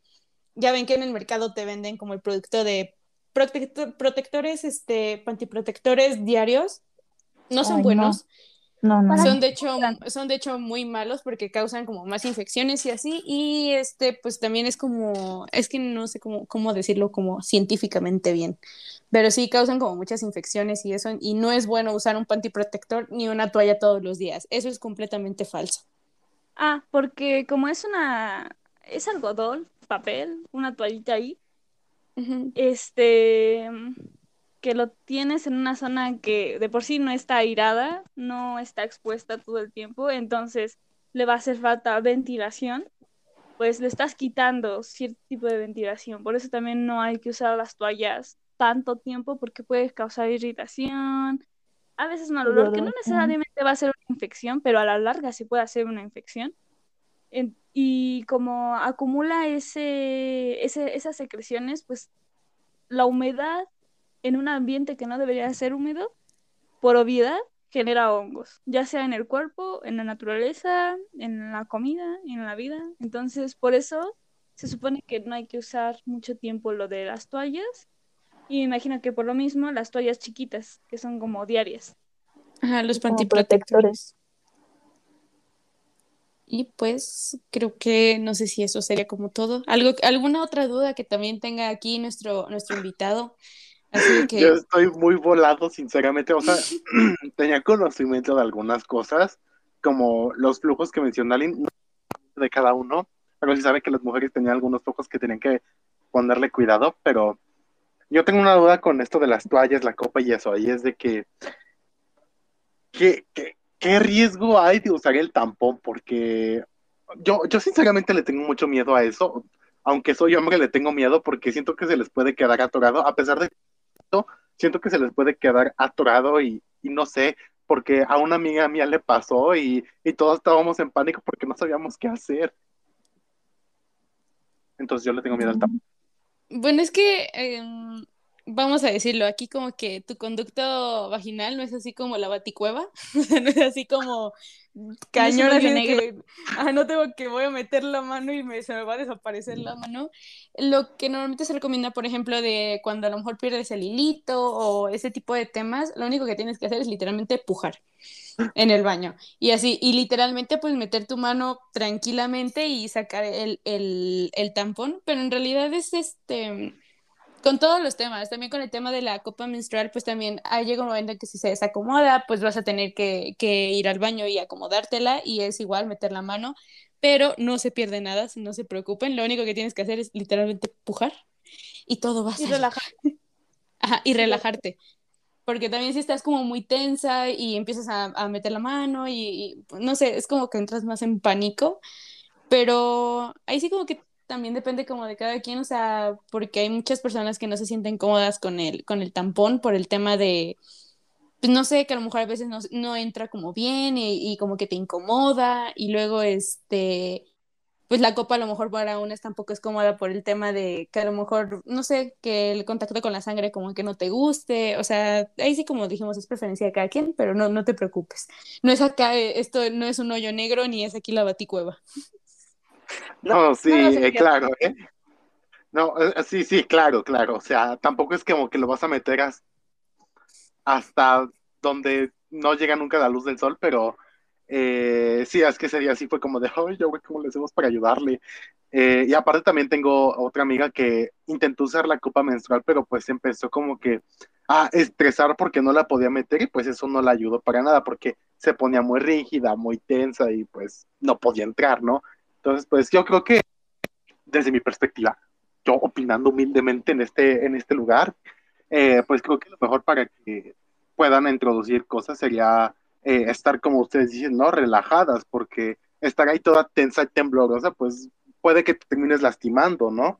ya ven que en el mercado te venden como el producto de protectores, este, antiprotectores diarios. No son buenos. No. No, Son de hecho, son de hecho muy malos porque causan como más infecciones y así. Y este, pues también es como, es que no sé cómo, cómo decirlo como científicamente bien. Pero sí causan como muchas infecciones y eso. Y no es bueno usar un pantiprotector ni una toalla todos los días. Eso es completamente falso. Ah, porque como es una, es algodón, papel, una toallita ahí, este, que lo tienes en una zona que de por sí no está airada, no está expuesta todo el tiempo, entonces le va a hacer falta ventilación, pues le estás quitando cierto tipo de ventilación. Por eso también no hay que usar las toallas tanto tiempo porque puede causar irritación, a veces mal olor, que no necesariamente va a ser una infección, pero a la larga sí puede ser una infección. Y como acumula ese, ese, esas secreciones, pues la humedad en un ambiente que no debería ser húmedo, por obviedad, genera hongos, ya sea en el cuerpo, en la naturaleza, en la comida, en la vida. Entonces, por eso se supone que no hay que usar mucho tiempo lo de las toallas. Y me imagino que por lo mismo las toallas chiquitas, que son como diarias. Ajá, los pantiprotectores. Y pues creo que no sé si eso sería como todo. ¿Algo, ¿Alguna otra duda que también tenga aquí nuestro, nuestro invitado? Así [laughs] que... Yo estoy muy volado, sinceramente. O sea, [laughs] [clears throat] tenía conocimiento de algunas cosas, como los flujos que mencionó Aline, de cada uno. Pero sí sabe que las mujeres tenían algunos flujos que tenían que ponerle cuidado, pero yo tengo una duda con esto de las toallas, la copa y eso. Ahí es de que, ¿qué, qué, qué riesgo hay de usar el tampón? Porque yo, yo sinceramente le tengo mucho miedo a eso. Aunque soy hombre, le tengo miedo porque siento que se les puede quedar atorado, a pesar de esto, siento que se les puede quedar atorado y, no sé, porque a una amiga mía le pasó y, y todos estábamos en pánico porque no sabíamos qué hacer. Entonces yo le tengo miedo al tampón. Bueno, es que em, vamos a decirlo, aquí como que tu conducto vaginal no es así como la baticueva, [laughs] no es así como cañón, así que ah, no tengo que voy a meter la mano y me, se me va a desaparecer la mano. Lo que normalmente se recomienda, por ejemplo, de cuando a lo mejor pierdes el hilito o ese tipo de temas, lo único que tienes que hacer es literalmente pujar en el baño. Y así, y literalmente pues meter tu mano tranquilamente y sacar el, el, el tampón, pero en realidad es este con todos los temas, también con el tema de la copa menstrual, pues también ah, llega un momento en que si se desacomoda, pues vas a tener que, que ir al baño y acomodártela y es igual meter la mano, pero no se pierde nada, no se preocupen, lo único que tienes que hacer es literalmente pujar y todo va a Y salir. relajar. [laughs] Ajá, y relajarte. Porque también si estás como muy tensa y empiezas a, a meter la mano y, y, no sé, es como que entras más en pánico, pero ahí sí como que también depende como de cada quien, o sea, porque hay muchas personas que no se sienten cómodas con el, con el tampón por el tema de, pues no sé, que a lo mejor a veces no, no entra como bien y, como que te incomoda y luego este, pues la copa a lo mejor para unas tampoco es cómoda por el tema de que a lo mejor, no sé, que el contacto con la sangre como que no te guste, o sea, ahí sí como dijimos es preferencia de cada quien, pero no, no te preocupes. No es acá, eh, esto no es un hoyo negro ni es aquí la baticueva. [laughs] No, sí, no, no se eh, claro, ¿eh? No, eh, sí, sí, claro, claro. O sea, tampoco es como que lo vas a meter as- hasta donde no llega nunca la luz del sol, pero eh, sí, es que ese día sí fue como de, ay, güey, ¿cómo le hacemos para ayudarle? Eh, y aparte también tengo otra amiga que intentó usar la copa menstrual, pero pues empezó como que a estresar porque no la podía meter y pues eso no la ayudó para nada porque se ponía muy rígida, muy tensa y pues no podía entrar, ¿no? Entonces, pues yo creo que desde mi perspectiva, yo opinando humildemente en este, en este lugar, eh, pues creo que lo mejor para que puedan introducir cosas sería eh, estar, como ustedes dicen, ¿no? Relajadas, porque estar ahí toda tensa y temblorosa, pues puede que te termines lastimando, ¿no?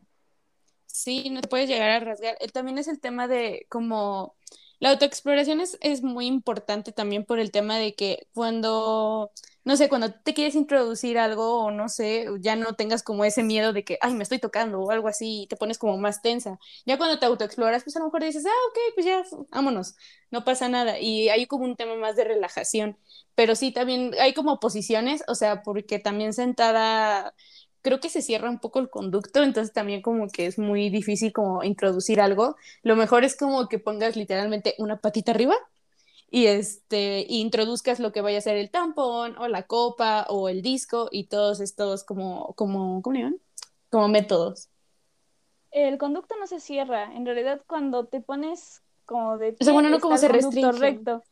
Sí, no puedes llegar a rasgar. Eh, También es el tema de como la autoexploración es, es muy importante también por el tema de que cuando, no sé, cuando te quieres introducir algo o no sé, ya no tengas como ese miedo de que, ay, me estoy tocando o algo así y te pones como más tensa. Ya cuando te autoexploras, pues a lo mejor dices, ah, ok, pues ya, vámonos, no pasa nada. Y hay como un tema más de relajación. Pero sí, también hay como posiciones, o sea, porque también sentada creo que se cierra un poco el conducto, entonces también como que es muy difícil como introducir algo. Lo mejor es como que pongas literalmente una patita arriba y este y introduzcas lo que vaya a ser el tampón o la copa o el disco y todos estos como como ¿cómo le llaman? Como métodos. El conducto no se cierra. En realidad, cuando te pones como de O sea, bueno, no como se restringe. recto.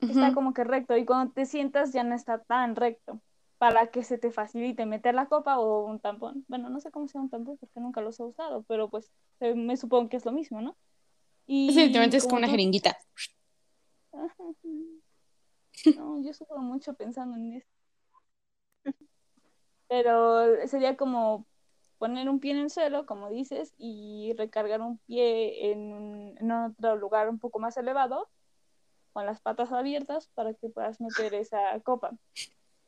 Está como que recto. Y cuando te sientas ya no está tan recto. Para que se te facilite meter la copa o un tampón. Bueno, no sé cómo sea un tampón porque nunca los he usado, pero pues me supongo que es lo mismo, ¿no? Y Definitivamente es como una tú- jeringuita. Ajá. No, yo sufro mucho pensando en eso. pero sería como poner un pie en el suelo, como dices, y recargar un pie en, un- en otro lugar un poco más elevado, con las patas abiertas, para que puedas meter esa copa.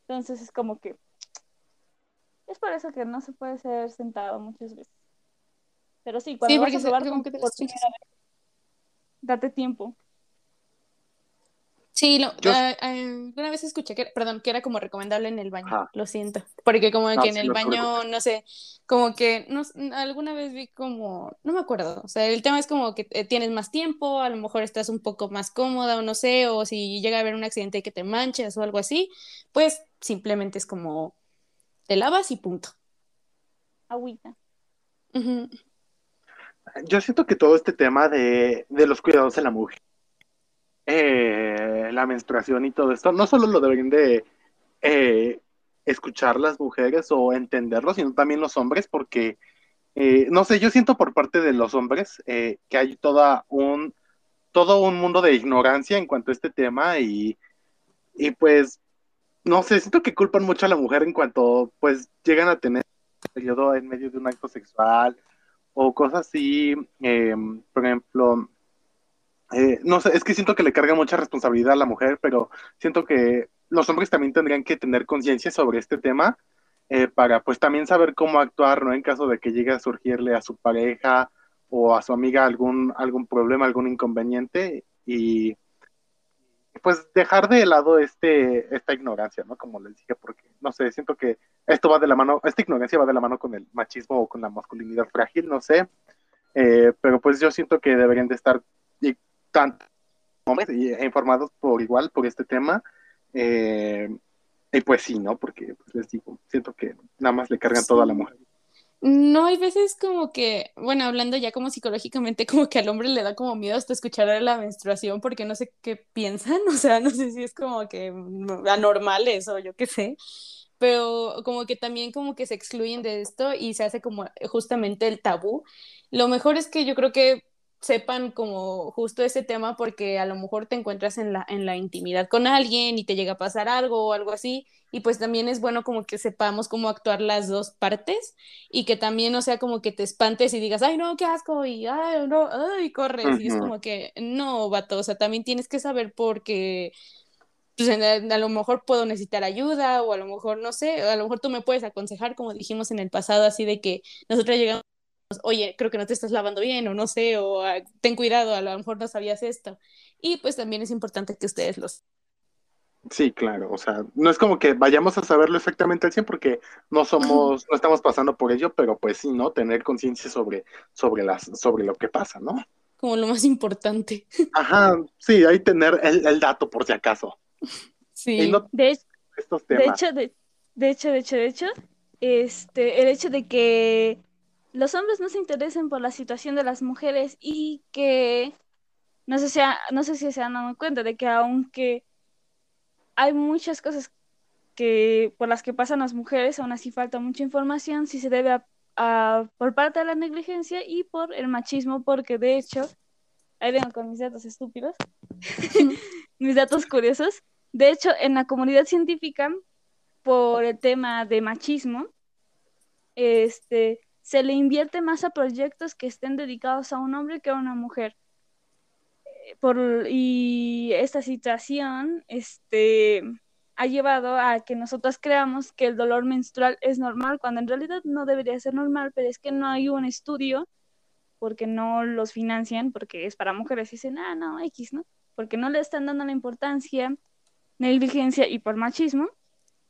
Entonces es como que es por eso que no se puede ser sentado muchas veces. Pero sí, cuando Sí, vas a probar como que te por restringes. primera vez, date tiempo. Sí, lo, Yo- ah, ah, alguna vez escuché que, perdón, que era como recomendable en el baño, Ajá. lo siento, porque como No, que en sí, el baño, no sé, como que, no, alguna vez vi como, no me acuerdo, o sea, el tema es como que eh, tienes más tiempo, a lo mejor estás un poco más cómoda o no sé, o si llega a haber un accidente que te manches o algo así, pues simplemente es como, te lavas y punto. Agüita. Yo siento que todo este tema de, de los cuidados de la mujer, eh, la menstruación y todo esto, no solo lo deberían de eh, escuchar las mujeres o entenderlo, sino también los hombres, porque, eh, no sé, yo siento por parte de los hombres eh, que hay toda un, todo un mundo de ignorancia en cuanto a este tema y, y pues, no sé, siento que culpan mucho a la mujer en cuanto pues llegan a tener periodo en medio de un acto sexual o cosas así, eh, por ejemplo, eh, no sé, es que siento que le carga mucha responsabilidad a la mujer, pero siento que los hombres también tendrían que tener conciencia sobre este tema eh, para pues también saber cómo actuar, ¿no? En caso de que llegue a surgirle a su pareja o a su amiga algún, algún problema, algún inconveniente y pues dejar de lado este, esta ignorancia, ¿no? Como les dije, porque, no sé, siento que esto va de la mano, esta ignorancia va de la mano con el machismo o con la masculinidad frágil, no sé, eh, pero pues yo siento que deberían de estar tanto hombres informados por igual por este tema, eh, y pues sí, ¿no? Porque pues les digo, siento que nada más le cargan todo a la mujer. No, hay veces como que, bueno, hablando ya como psicológicamente, [laughs] como que al hombre le da como miedo hasta escuchar la menstruación porque no sé qué piensan, [laughs] o sea, no sé si es como que anormales o yo qué sé, pero como que también como que se excluyen de esto y se hace como justamente el tabú. Lo mejor es que yo creo que sepan como justo ese tema porque a lo mejor te encuentras en la, en la intimidad con alguien y te llega a pasar algo o algo así y pues también es bueno como que sepamos cómo actuar las dos partes y que también no sea como que te espantes y digas, ay no, qué asco y ay no, ay, corres y es como que no, vato, o sea, también tienes que saber porque pues a lo mejor puedo necesitar ayuda o a lo mejor no sé, a lo mejor tú me puedes aconsejar como dijimos en el pasado así de que nosotros llegamos oye, creo que no te estás lavando bien o no sé, o ah, ten cuidado, a lo mejor no sabías esto. Y pues también es importante que ustedes los... Sí, claro, o sea, no es como que vayamos a saberlo exactamente al 100 porque no somos, no estamos pasando por ello, pero pues sí, ¿no? Tener conciencia sobre, sobre, las, sobre lo que pasa, ¿no? como lo más importante. [laughs] Ajá, sí, hay tener el, el dato por si acaso. Sí. No De, hecho- estos de temas. hecho, de, de hecho, de hecho, de hecho, este, el hecho de que los hombres no se interesen por la situación de las mujeres y que no sé si, ha- no sé si se han dado cuenta de que aunque hay muchas cosas que por las que pasan las mujeres, aún así falta mucha información, si se debe a, a- por parte de la negligencia y por el machismo, porque de hecho, ahí vengo con mis datos estúpidos, [laughs] mis datos curiosos. De hecho, en la comunidad científica, por el tema de machismo, este, se le invierte más a proyectos que estén dedicados a un hombre que a una mujer. Eh, Por, y esta situación este, ha llevado a que nosotros creamos que el dolor menstrual es normal, cuando en realidad no debería ser normal, pero es que no hay un estudio porque no los financian, porque es para mujeres y dicen, ah, no, X, ¿no? Porque no le están dando la importancia, negligencia y por machismo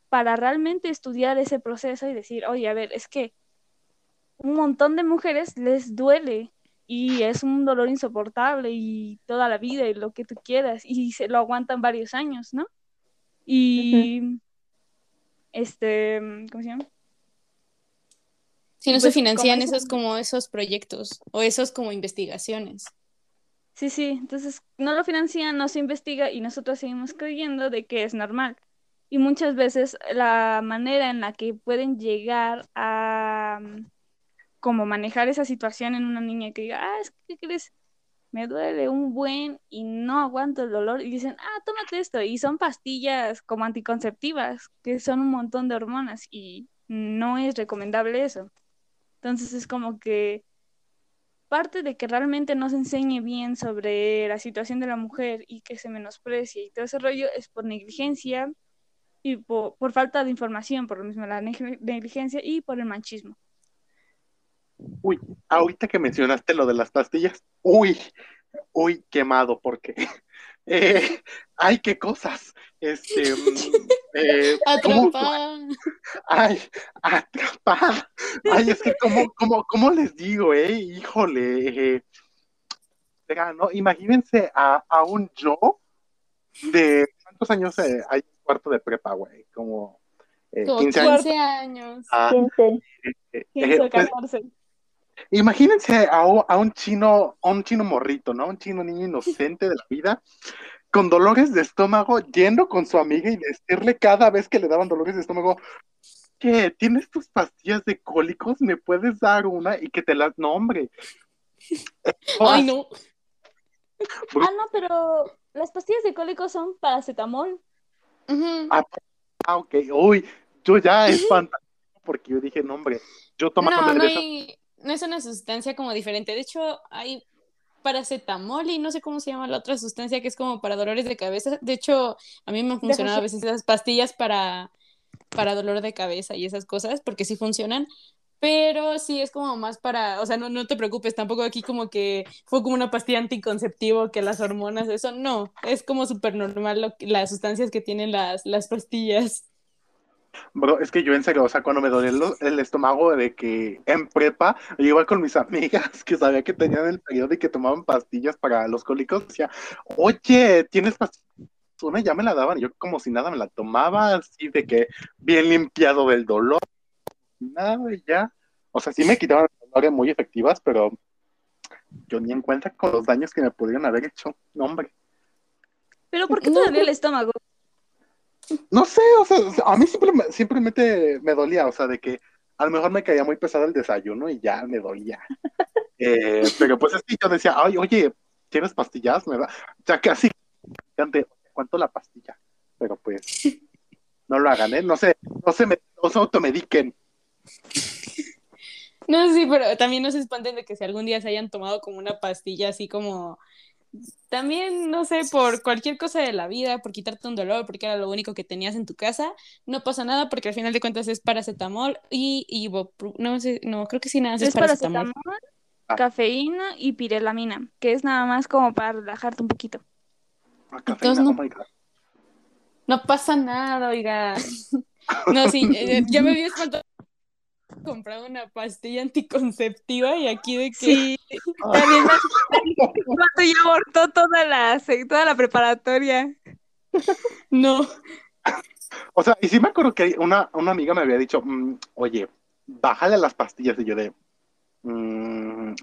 para realmente estudiar ese proceso y decir, oye, a ver, es que un montón de mujeres les duele y es un dolor insoportable y toda la vida y lo que tú quieras y se lo aguantan varios años, ¿no? Y este, ¿cómo se llama? Si no pues, se como financian eso- esos como esos proyectos o esos como investigaciones. Sí, sí, entonces no lo financian, no se investiga y nosotros seguimos creyendo de que es normal. Y muchas veces la manera en la que pueden llegar a como manejar esa situación en una niña que diga, ah, es que ¿qué crees? Me duele un buen y no aguanto el dolor y dicen, ah, tómate esto. Y son pastillas como anticonceptivas, que son un montón de hormonas y no es recomendable eso. Entonces es como que parte de que realmente no se enseñe bien sobre la situación de la mujer y que se menosprecie y todo ese rollo es por negligencia y por, por falta de información, por lo mismo la neg- negligencia y por el machismo. Uy, ahorita que mencionaste lo de las pastillas, uy, uy, quemado, porque, [laughs] eh, ay, qué cosas, este, mm, eh, [laughs] ¿cómo- Atrapada. Ay, atrapada. Ay, es que, ¿cómo, cómo, cómo les digo, eh? Híjole. eh, ¿no? Imagínense a, a un yo de ¿cuántos años eh, hay en cuarto de prepa, güey? Como eh, Como 15 años. 15 años. Ah, 15. eh, 15 eh, o pues, 14. Imagínense a, un- a un chino, a un chino morrito, ¿no? Un chino niño inocente de la vida, con dolores de estómago, yendo con su amiga y decirle cada vez que le daban dolores de estómago, ¿qué? ¿Tienes tus pastillas de cólicos? ¿Me puedes dar una? Y que te las nombre. [laughs] Ay, no. Ah, no, pero las pastillas de cólico son paracetamol. Ujú. Ah, ok. Uy, yo ya [laughs] es fantástico porque yo dije, no, hombre, yo tomando No, no, hay- no es una sustancia como diferente. De hecho, hay paracetamol y no sé cómo se llama la otra sustancia que es como para dolores de cabeza. De hecho, a mí me han funcionado a veces esas pastillas para, para dolor de cabeza y esas cosas, porque sí funcionan. Pero sí es como más para, o sea, no, no te preocupes, tampoco aquí como que fue como una pastilla anticonceptivo, que las hormonas, eso, no, es como súper normal lo las sustancias que tienen las, las pastillas. Bro, es que yo en serio, o sea, cuando me dolía el, el estómago de que en prepa yo iba con mis [laughs] amigas que sabía que tenían el periodo y que tomaban pastillas para los cólicos, decía, oye, ¿tienes pastillas? Una y ya me la daban, y yo como si nada me la tomaba, así de que bien limpiado del dolor, nada, y ya. O sea, sí me quitaban el dolor muy efectivas, pero yo ni en cuenta con los daños que me pudieron haber hecho. No, hombre. ¿Pero por qué te dolía el estómago? No sé, o sea, a mí siempre, simplemente me dolía, o sea, de que a lo mejor me caía muy pesado el desayuno y ya me dolía. [laughs] Eh, pero pues es que yo decía, ay, oye, ¿tienes pastillas? Me da, ya casi, ¿cuánto la pastilla? Pero pues, no lo hagan, ¿eh? No se, no se, me, no se automediquen. No, sí, pero también no se espanten de que si algún día se hayan tomado como una pastilla así como también, no sé, por cualquier cosa de la vida, por quitarte un dolor, porque era lo único que tenías en tu casa, no pasa nada porque al final de cuentas es paracetamol y, y no sé, no, creo que sí nada, más es Es paracetamol. paracetamol, Ah. cafeína y pirelamina, que es nada más como para relajarte un poquito. Ah, cafeína, Entonces, no- oh. No pasa nada, oiga. [laughs] No, sí, eh, ya me había espantado comprar una pastilla anticonceptiva y aquí de que Sí, [laughs] también me [laughs] cuando ya abortó toda la, toda la preparatoria. no. O sea, y sí me acuerdo que una, una amiga me había dicho, mm, oye, bájale las pastillas, y yo de, mmm.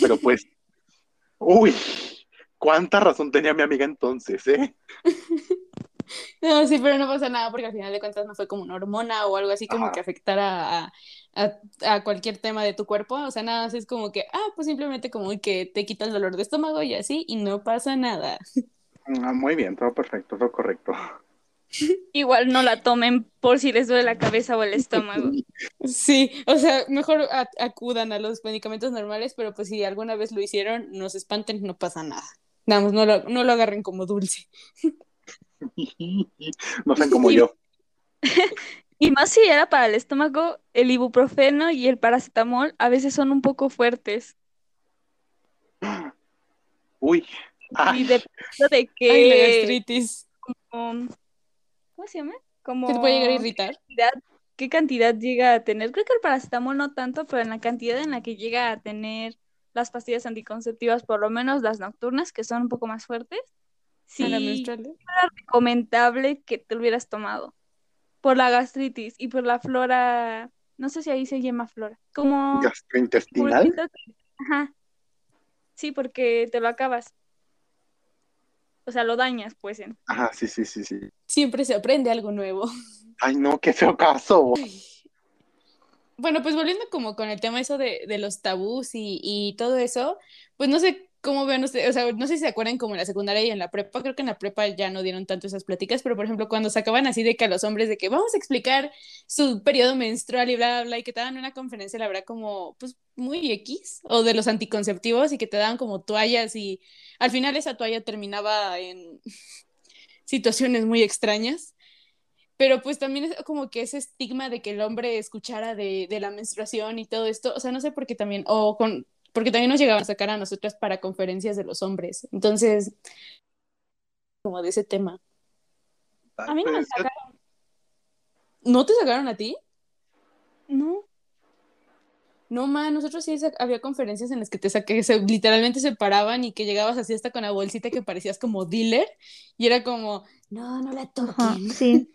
Pero pues, [laughs] uy, cuánta razón tenía mi amiga entonces, ¿eh? [laughs] No, sí, pero no pasa nada porque al final de cuentas no fue como una hormona o algo así como Ajá. que afectara a, a- a cualquier tema de tu cuerpo. O sea, nada más es como que, ah, pues simplemente como que te quita el dolor de estómago y así y no pasa nada. Ah, muy bien, todo perfecto, todo correcto. [laughs] Igual no la tomen por si les duele la cabeza o el estómago. Sí, o sea, mejor a- acudan a los medicamentos normales, pero pues si alguna vez lo hicieron, no se espanten, no pasa nada. Vamos, no lo, no lo agarren como dulce. [laughs] [laughs] No sean como Y- yo. [laughs] Y más si era para el estómago, el ibuprofeno y el paracetamol a veces son un poco fuertes. [gasps] Uy, Y ay, dependiendo de [laughs] Ay, la qué, gastritis. um, ¿cómo se llama? Como ¿Qué te puede llegar a irritar? cantidad, qué cantidad llega a tener. Creo que el paracetamol no tanto, pero en la cantidad en la que llega a tener las pastillas anticonceptivas, por lo menos las nocturnas, que son un poco más fuertes, sí A la es menstrual. recomendable que te lo hubieras tomado por la gastritis y por la flora, no sé si ahí se llama flora, como gastrointestinal. Ajá. Sí, porque te lo acabas. O sea, lo dañas, pues. En... Ajá, sí, sí, sí, sí. Siempre se aprende algo nuevo. Ay, no, qué feo caso. Bueno, pues volviendo como con el tema eso de, de los tabús y, y todo eso, pues no sé cómo vean ustedes, o sea, no sé si se acuerdan como en la secundaria y en la prepa, creo que en la prepa ya no dieron tanto esas pláticas, pero por ejemplo, cuando sacaban así de que a los hombres de que vamos a explicar su periodo menstrual y bla, bla, bla, y que te daban una conferencia, la verdad, como, pues, muy X, o de los anticonceptivos y que te daban como toallas y al final esa toalla terminaba en [laughs] situaciones muy extrañas. Pero pues también es como que ese estigma de que el hombre escuchara de, de la menstruación y todo esto, o sea, no sé por qué también, o con, porque también nos llegaban a sacar a nosotras para conferencias de los hombres. Entonces, como de ese tema. A mí no me sacaron. ¿No te sacaron a ti? No. No, man, nosotros sí había conferencias en las que te saqué, se, literalmente se paraban y que llegabas así hasta con la bolsita que parecías como dealer y era como, no, no la Ajá, toquen. sí.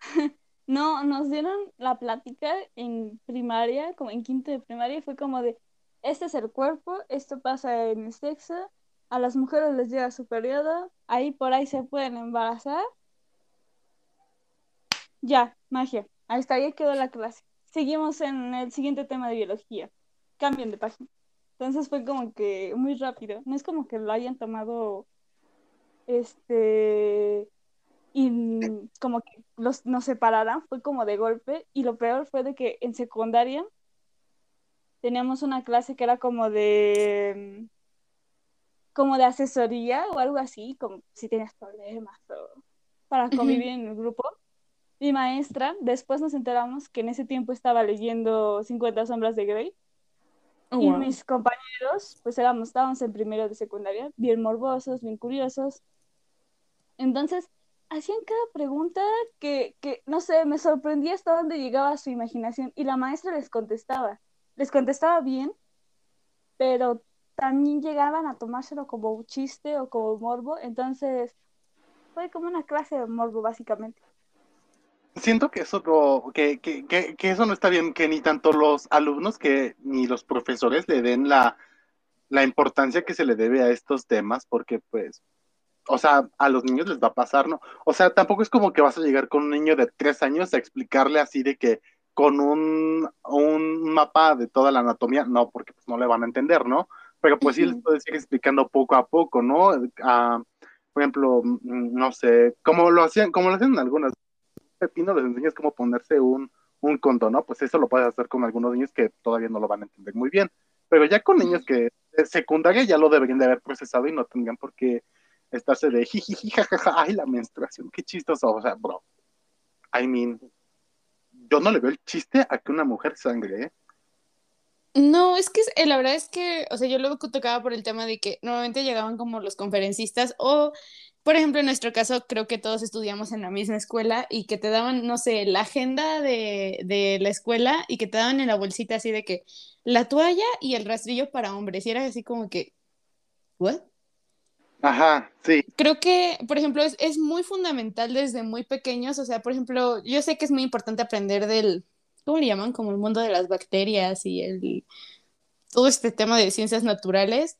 [laughs] No, nos dieron la plática en primaria, como en quinto de primaria, y fue como de, este es el cuerpo, esto pasa en sexo, a las mujeres les llega su periodo, ahí por ahí se pueden embarazar. Ya, magia. Ahí quedó la clase. Seguimos en el siguiente tema de biología. Cambien de página. Entonces fue como que muy rápido. No es como que lo hayan tomado, este, y como que los, nos separaran, fue como de golpe. Y lo peor fue de que en secundaria teníamos una clase que era como de, como de asesoría o algo así, como si tenías problemas o para convivir en el grupo. Mi maestra, después nos enteramos que en ese tiempo estaba leyendo 50 sombras de Grey. Oh, Y wow. mis compañeros, pues éramos, estábamos en primero de secundaria, bien morbosos, bien curiosos. Entonces, hacían cada pregunta que, que, no sé, me sorprendía hasta dónde llegaba su imaginación. Y la maestra les contestaba. Les contestaba bien, pero también llegaban a tomárselo como un chiste o como morbo. Entonces, fue como una clase de morbo, básicamente. Siento que eso no, que, que, que, que eso no está bien, que ni tanto los alumnos que ni los profesores le den la, la importancia que se le debe a estos temas, porque pues, o sea, a los niños les va a pasar, ¿no? O sea, tampoco es como que vas a llegar con un niño de tres años a explicarle así de que con un, un mapa de toda la anatomía, no, porque pues no le van a entender, ¿no? Pero pues sí les Ujú. puedes ir explicando poco a poco, ¿no? Ah, por ejemplo, mm, no sé, como lo hacían, como lo hacen algunas pepino les enseñas cómo ponerse un, un condón, ¿no? Pues eso lo puedes hacer con algunos niños que todavía no lo van a entender muy bien. Pero ya con niños que de secundaria ya lo deberían de haber procesado y no tendrían por qué estarse de jijiji, jajaja, ay, la menstruación, qué chistoso. O sea, bro, I mean, yo no le veo el chiste a que una mujer sangre, ¿eh? No, es que eh, la verdad es que, o sea, yo luego tocaba por el tema de que normalmente llegaban como los conferencistas o, por ejemplo, en nuestro caso, creo que todos estudiamos en la misma escuela y que te daban, no sé, la agenda de, de la escuela y que te daban en la bolsita así de que la toalla y el rastrillo para hombres. Y era así como que, ¿what? Ajá, sí. Creo que, por ejemplo, es, es muy fundamental desde muy pequeños. O sea, por ejemplo, yo sé que es muy importante aprender del, ¿cómo le llaman? Como el mundo de las bacterias y el, todo este tema de ciencias naturales.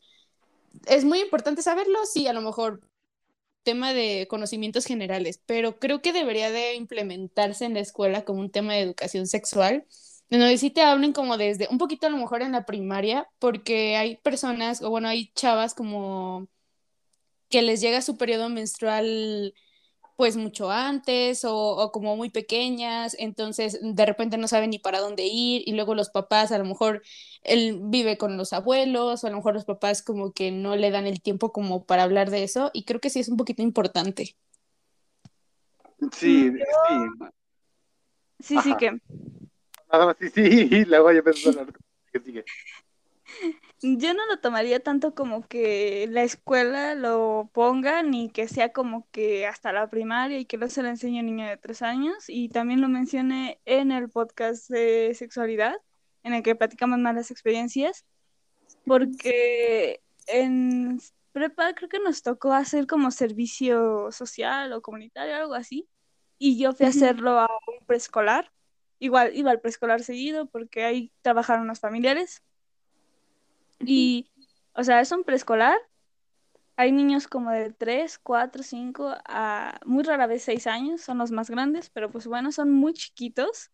Es muy importante saberlo, sí, a lo mejor tema de conocimientos generales, pero creo que debería de implementarse en la escuela como un tema de educación sexual, en donde sí te hablen como desde, un poquito a lo mejor en la primaria, porque hay personas, o bueno, hay chavas como que les llega su periodo menstrual pues mucho antes o, o, como muy pequeñas, entonces de repente no saben ni para dónde ir y luego los papás a lo mejor él vive con los abuelos o a lo mejor los papás como que no le dan el tiempo como para hablar de eso y creo que sí es un poquito importante. Sí, sí. Sí, sí que. Más, sí, sí, [laughs] y luego ya empezó a sigue. Yo no lo tomaría tanto como que la escuela lo ponga, ni que sea como que hasta la primaria y que no se lo enseñe a un niño de tres años. Y también lo mencioné en el podcast de sexualidad, en el que platicamos más las experiencias, porque en prepa creo que nos tocó hacer como servicio social o comunitario, algo así. Y yo fui a hacerlo a un preescolar. Igual iba al preescolar seguido porque ahí trabajaron los familiares. Y, o sea, es un preescolar. Hay niños como de 3, 4, 5 a muy rara vez 6 años, son los más grandes, pero pues bueno, son muy chiquitos.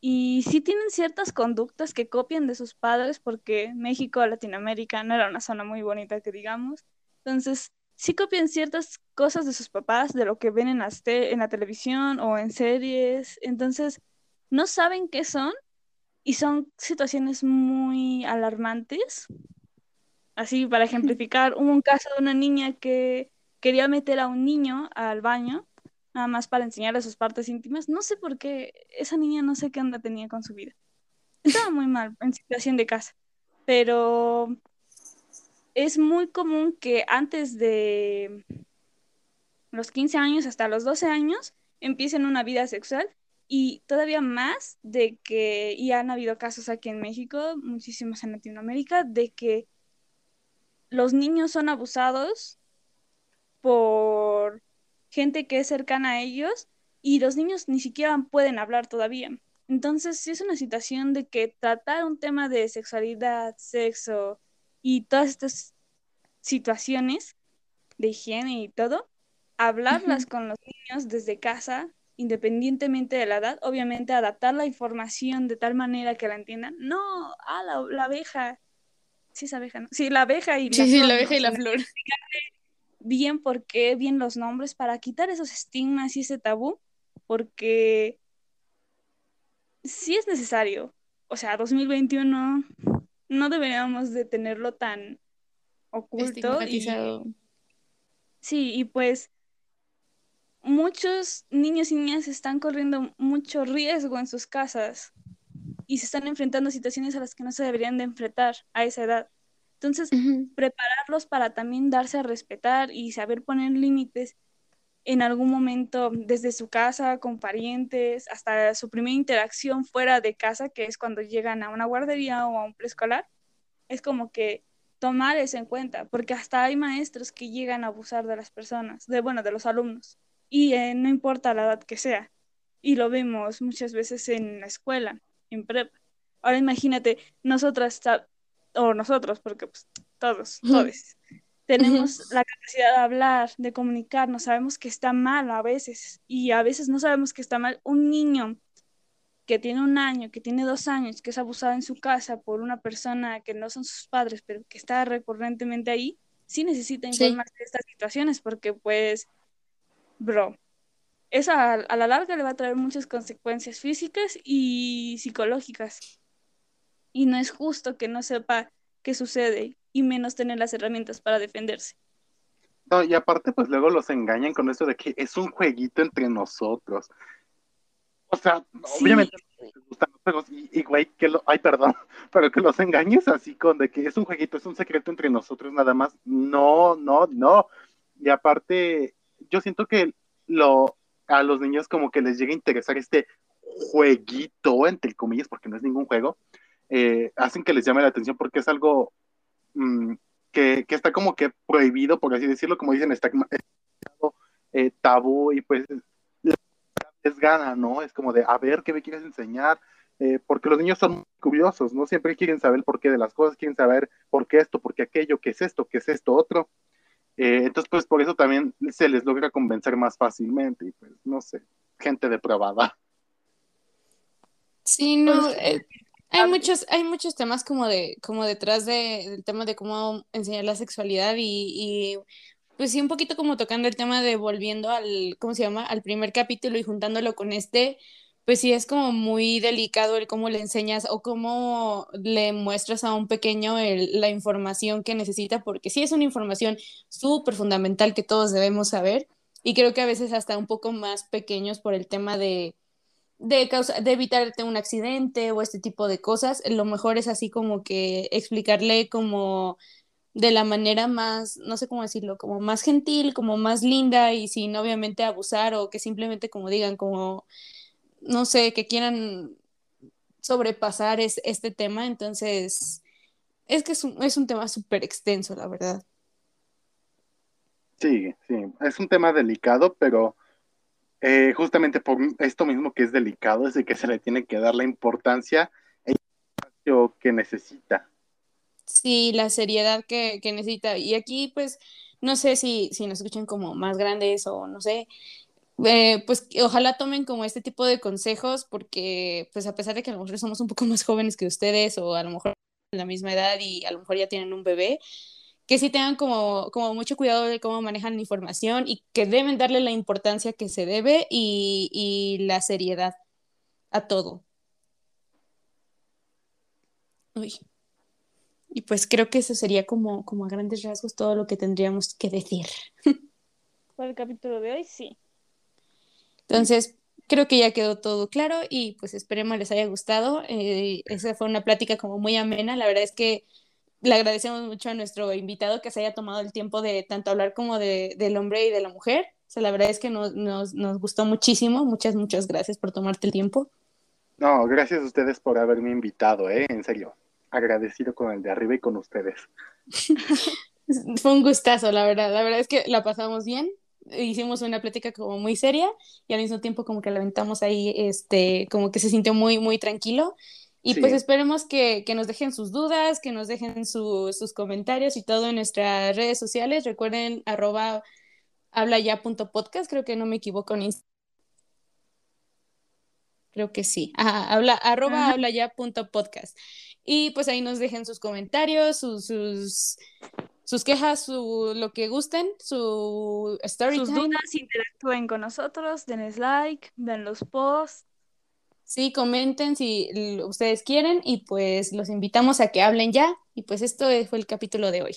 y sí tienen ciertas conductas que copian de sus padres porque México, Latinoamérica no era una zona muy bonita que digamos. Entonces, sí copian ciertas cosas de sus papás, de lo que ven en la, en la televisión o en series. Entonces, no saben qué son y son situaciones muy alarmantes. Así, para ejemplificar, hubo un caso de una niña que quería meter a un niño al baño nada más para enseñarle sus partes íntimas. No sé por qué esa niña no sé qué onda tenía con su vida. Estaba muy mal en situación de casa, pero es muy común que antes de los 15 años hasta los 12 años empiecen una vida sexual y todavía más de que, y han habido casos aquí en México, muchísimos en Latinoamérica, de que los niños son abusados por gente que es cercana a ellos y los niños ni siquiera pueden hablar todavía. Entonces, sí es una situación de que tratar un tema de sexualidad, sexo y todas estas situaciones de higiene y todo, hablarlas con los niños desde casa, independientemente de la edad, obviamente adaptar la información de tal manera que la entiendan. No, ah, la, abeja. Sí, es abeja, ¿no? Sí, la abeja y la sí, Sí, la abeja y la flor bien por qué, bien los nombres, para quitar esos estigmas y ese tabú, porque sí es necesario. O sea, 2021 no deberíamos de tenerlo tan oculto. Y, sí, y pues muchos niños y niñas están corriendo mucho riesgo en sus casas y se están enfrentando a situaciones a las que no se deberían de enfrentar a esa edad. Entonces, prepararlos para también darse a respetar y saber poner límites en algún momento desde su casa, con parientes, hasta su primera interacción fuera de casa, que es cuando llegan a una guardería o a un preescolar, es como que tomar eso en cuenta, porque hasta hay maestros que llegan a abusar de las personas, de bueno, de los alumnos, y eh, no importa la edad que sea, y lo vemos muchas veces en la escuela, en prepa. Ahora imagínate, nosotras o nosotros, porque pues todos, todos, tenemos la capacidad de hablar, de comunicarnos, sabemos que está mal a veces y a veces no sabemos que está mal. Un niño que tiene un año, que tiene dos años, que es abusado en su casa por una persona que no son sus padres, pero que está recurrentemente ahí, sí necesita informarse de estas situaciones porque pues, bro, eso a, a la larga le va a traer muchas consecuencias físicas y psicológicas y no es justo que no sepa qué sucede y menos tener las herramientas para defenderse. No, y aparte, pues luego los engañan con eso de que es un jueguito entre nosotros. O sea, obviamente les gustan los juegos y, güey, que lo, ay, perdón, [laughs] pero que los engañes así con de que es un jueguito, es un secreto entre nosotros nada más. No, no, no. Y aparte, yo siento que lo, a los niños como que les llega a interesar este jueguito, entre comillas, porque no es ningún juego, eh, hacen que les llame la atención porque es algo mm, que, está como que prohibido, por así decirlo, como dicen, está eh, tabú y pues les gana, ¿no? Es como de, a ver, ¿qué me quieres enseñar? Eh, porque los niños son curiosos, ¿no? Siempre quieren saber el porqué de las cosas, quieren saber por qué esto, por qué aquello, qué es esto, qué es esto otro. Entonces, pues por eso también se les logra convencer más fácilmente y pues, no sé, gente depravada. Sí, no, pues, hay muchos, hay muchos temas como de, como detrás de, del tema de cómo enseñar la sexualidad y, y, pues sí, un poquito como tocando el tema de volviendo al, ¿cómo se llama? Al primer capítulo y juntándolo con este, pues sí es como muy delicado el cómo le enseñas o cómo le muestras a un pequeño el, la información que necesita, porque sí es una información súper fundamental que todos debemos saber y creo que a veces hasta un poco más pequeños por el tema de de, causa, de evitarte un accidente o este tipo de cosas, lo mejor es así como que explicarle como de la manera más, no sé cómo decirlo, como más gentil, como más linda y sin obviamente abusar o que simplemente como digan, como, no sé, que quieran sobrepasar es, este tema. Entonces, es que es un, es un tema súper extenso, la verdad. Sí, sí, es un tema delicado, pero eh, justamente por esto mismo que es delicado, es de que se le tiene que dar la importancia que necesita. Sí, la seriedad que, necesita. Y aquí, pues, no sé si, si nos escuchan como más grandes o no sé, eh, pues ojalá tomen como este tipo de consejos porque pues a pesar de que a lo mejor somos un poco más jóvenes que ustedes o a lo mejor la misma edad y a lo mejor ya tienen un bebé, que sí tengan como, como mucho cuidado de cómo manejan la información y que deben darle la importancia que se debe y, y la seriedad a todo. Uy. Y pues creo que eso sería como, como a grandes rasgos todo lo que tendríamos que decir. Para el capítulo de hoy, sí. Entonces, creo que ya quedó todo claro y pues esperemos les haya gustado. Eh, esa fue una plática como muy amena. La verdad es que le agradecemos mucho a nuestro invitado que se haya tomado el tiempo de tanto hablar como de, del hombre y de la mujer. O sea, la verdad es que nos, nos, nos gustó muchísimo. Muchas, muchas gracias por tomarte el tiempo. No, gracias a ustedes por haberme invitado, ¿eh? En serio. Agradecido con el de arriba y con ustedes. [laughs] Fue un gustazo, la verdad. La verdad es que la pasamos bien. Hicimos una plática como muy seria y al mismo tiempo como que la aventamos ahí, este, como que se sintió muy, muy tranquilo. Y Sí. pues esperemos que, que nos dejen sus dudas, que nos dejen su- sus comentarios y todo en nuestras redes sociales. Recuerden arroba hablaya.podcast, creo que no me equivoco en Instagram. Creo que sí. Ajá, habla, arroba Ajá. hablaya.podcast. Y pues ahí nos dejen sus comentarios, sus, sus, sus quejas, su, lo que gusten, su story Sus time. dudas, interactúen con nosotros, denles like, vean los posts. Sí, comenten si ustedes quieren y pues los invitamos a que hablen ya. Y pues esto fue el capítulo de hoy.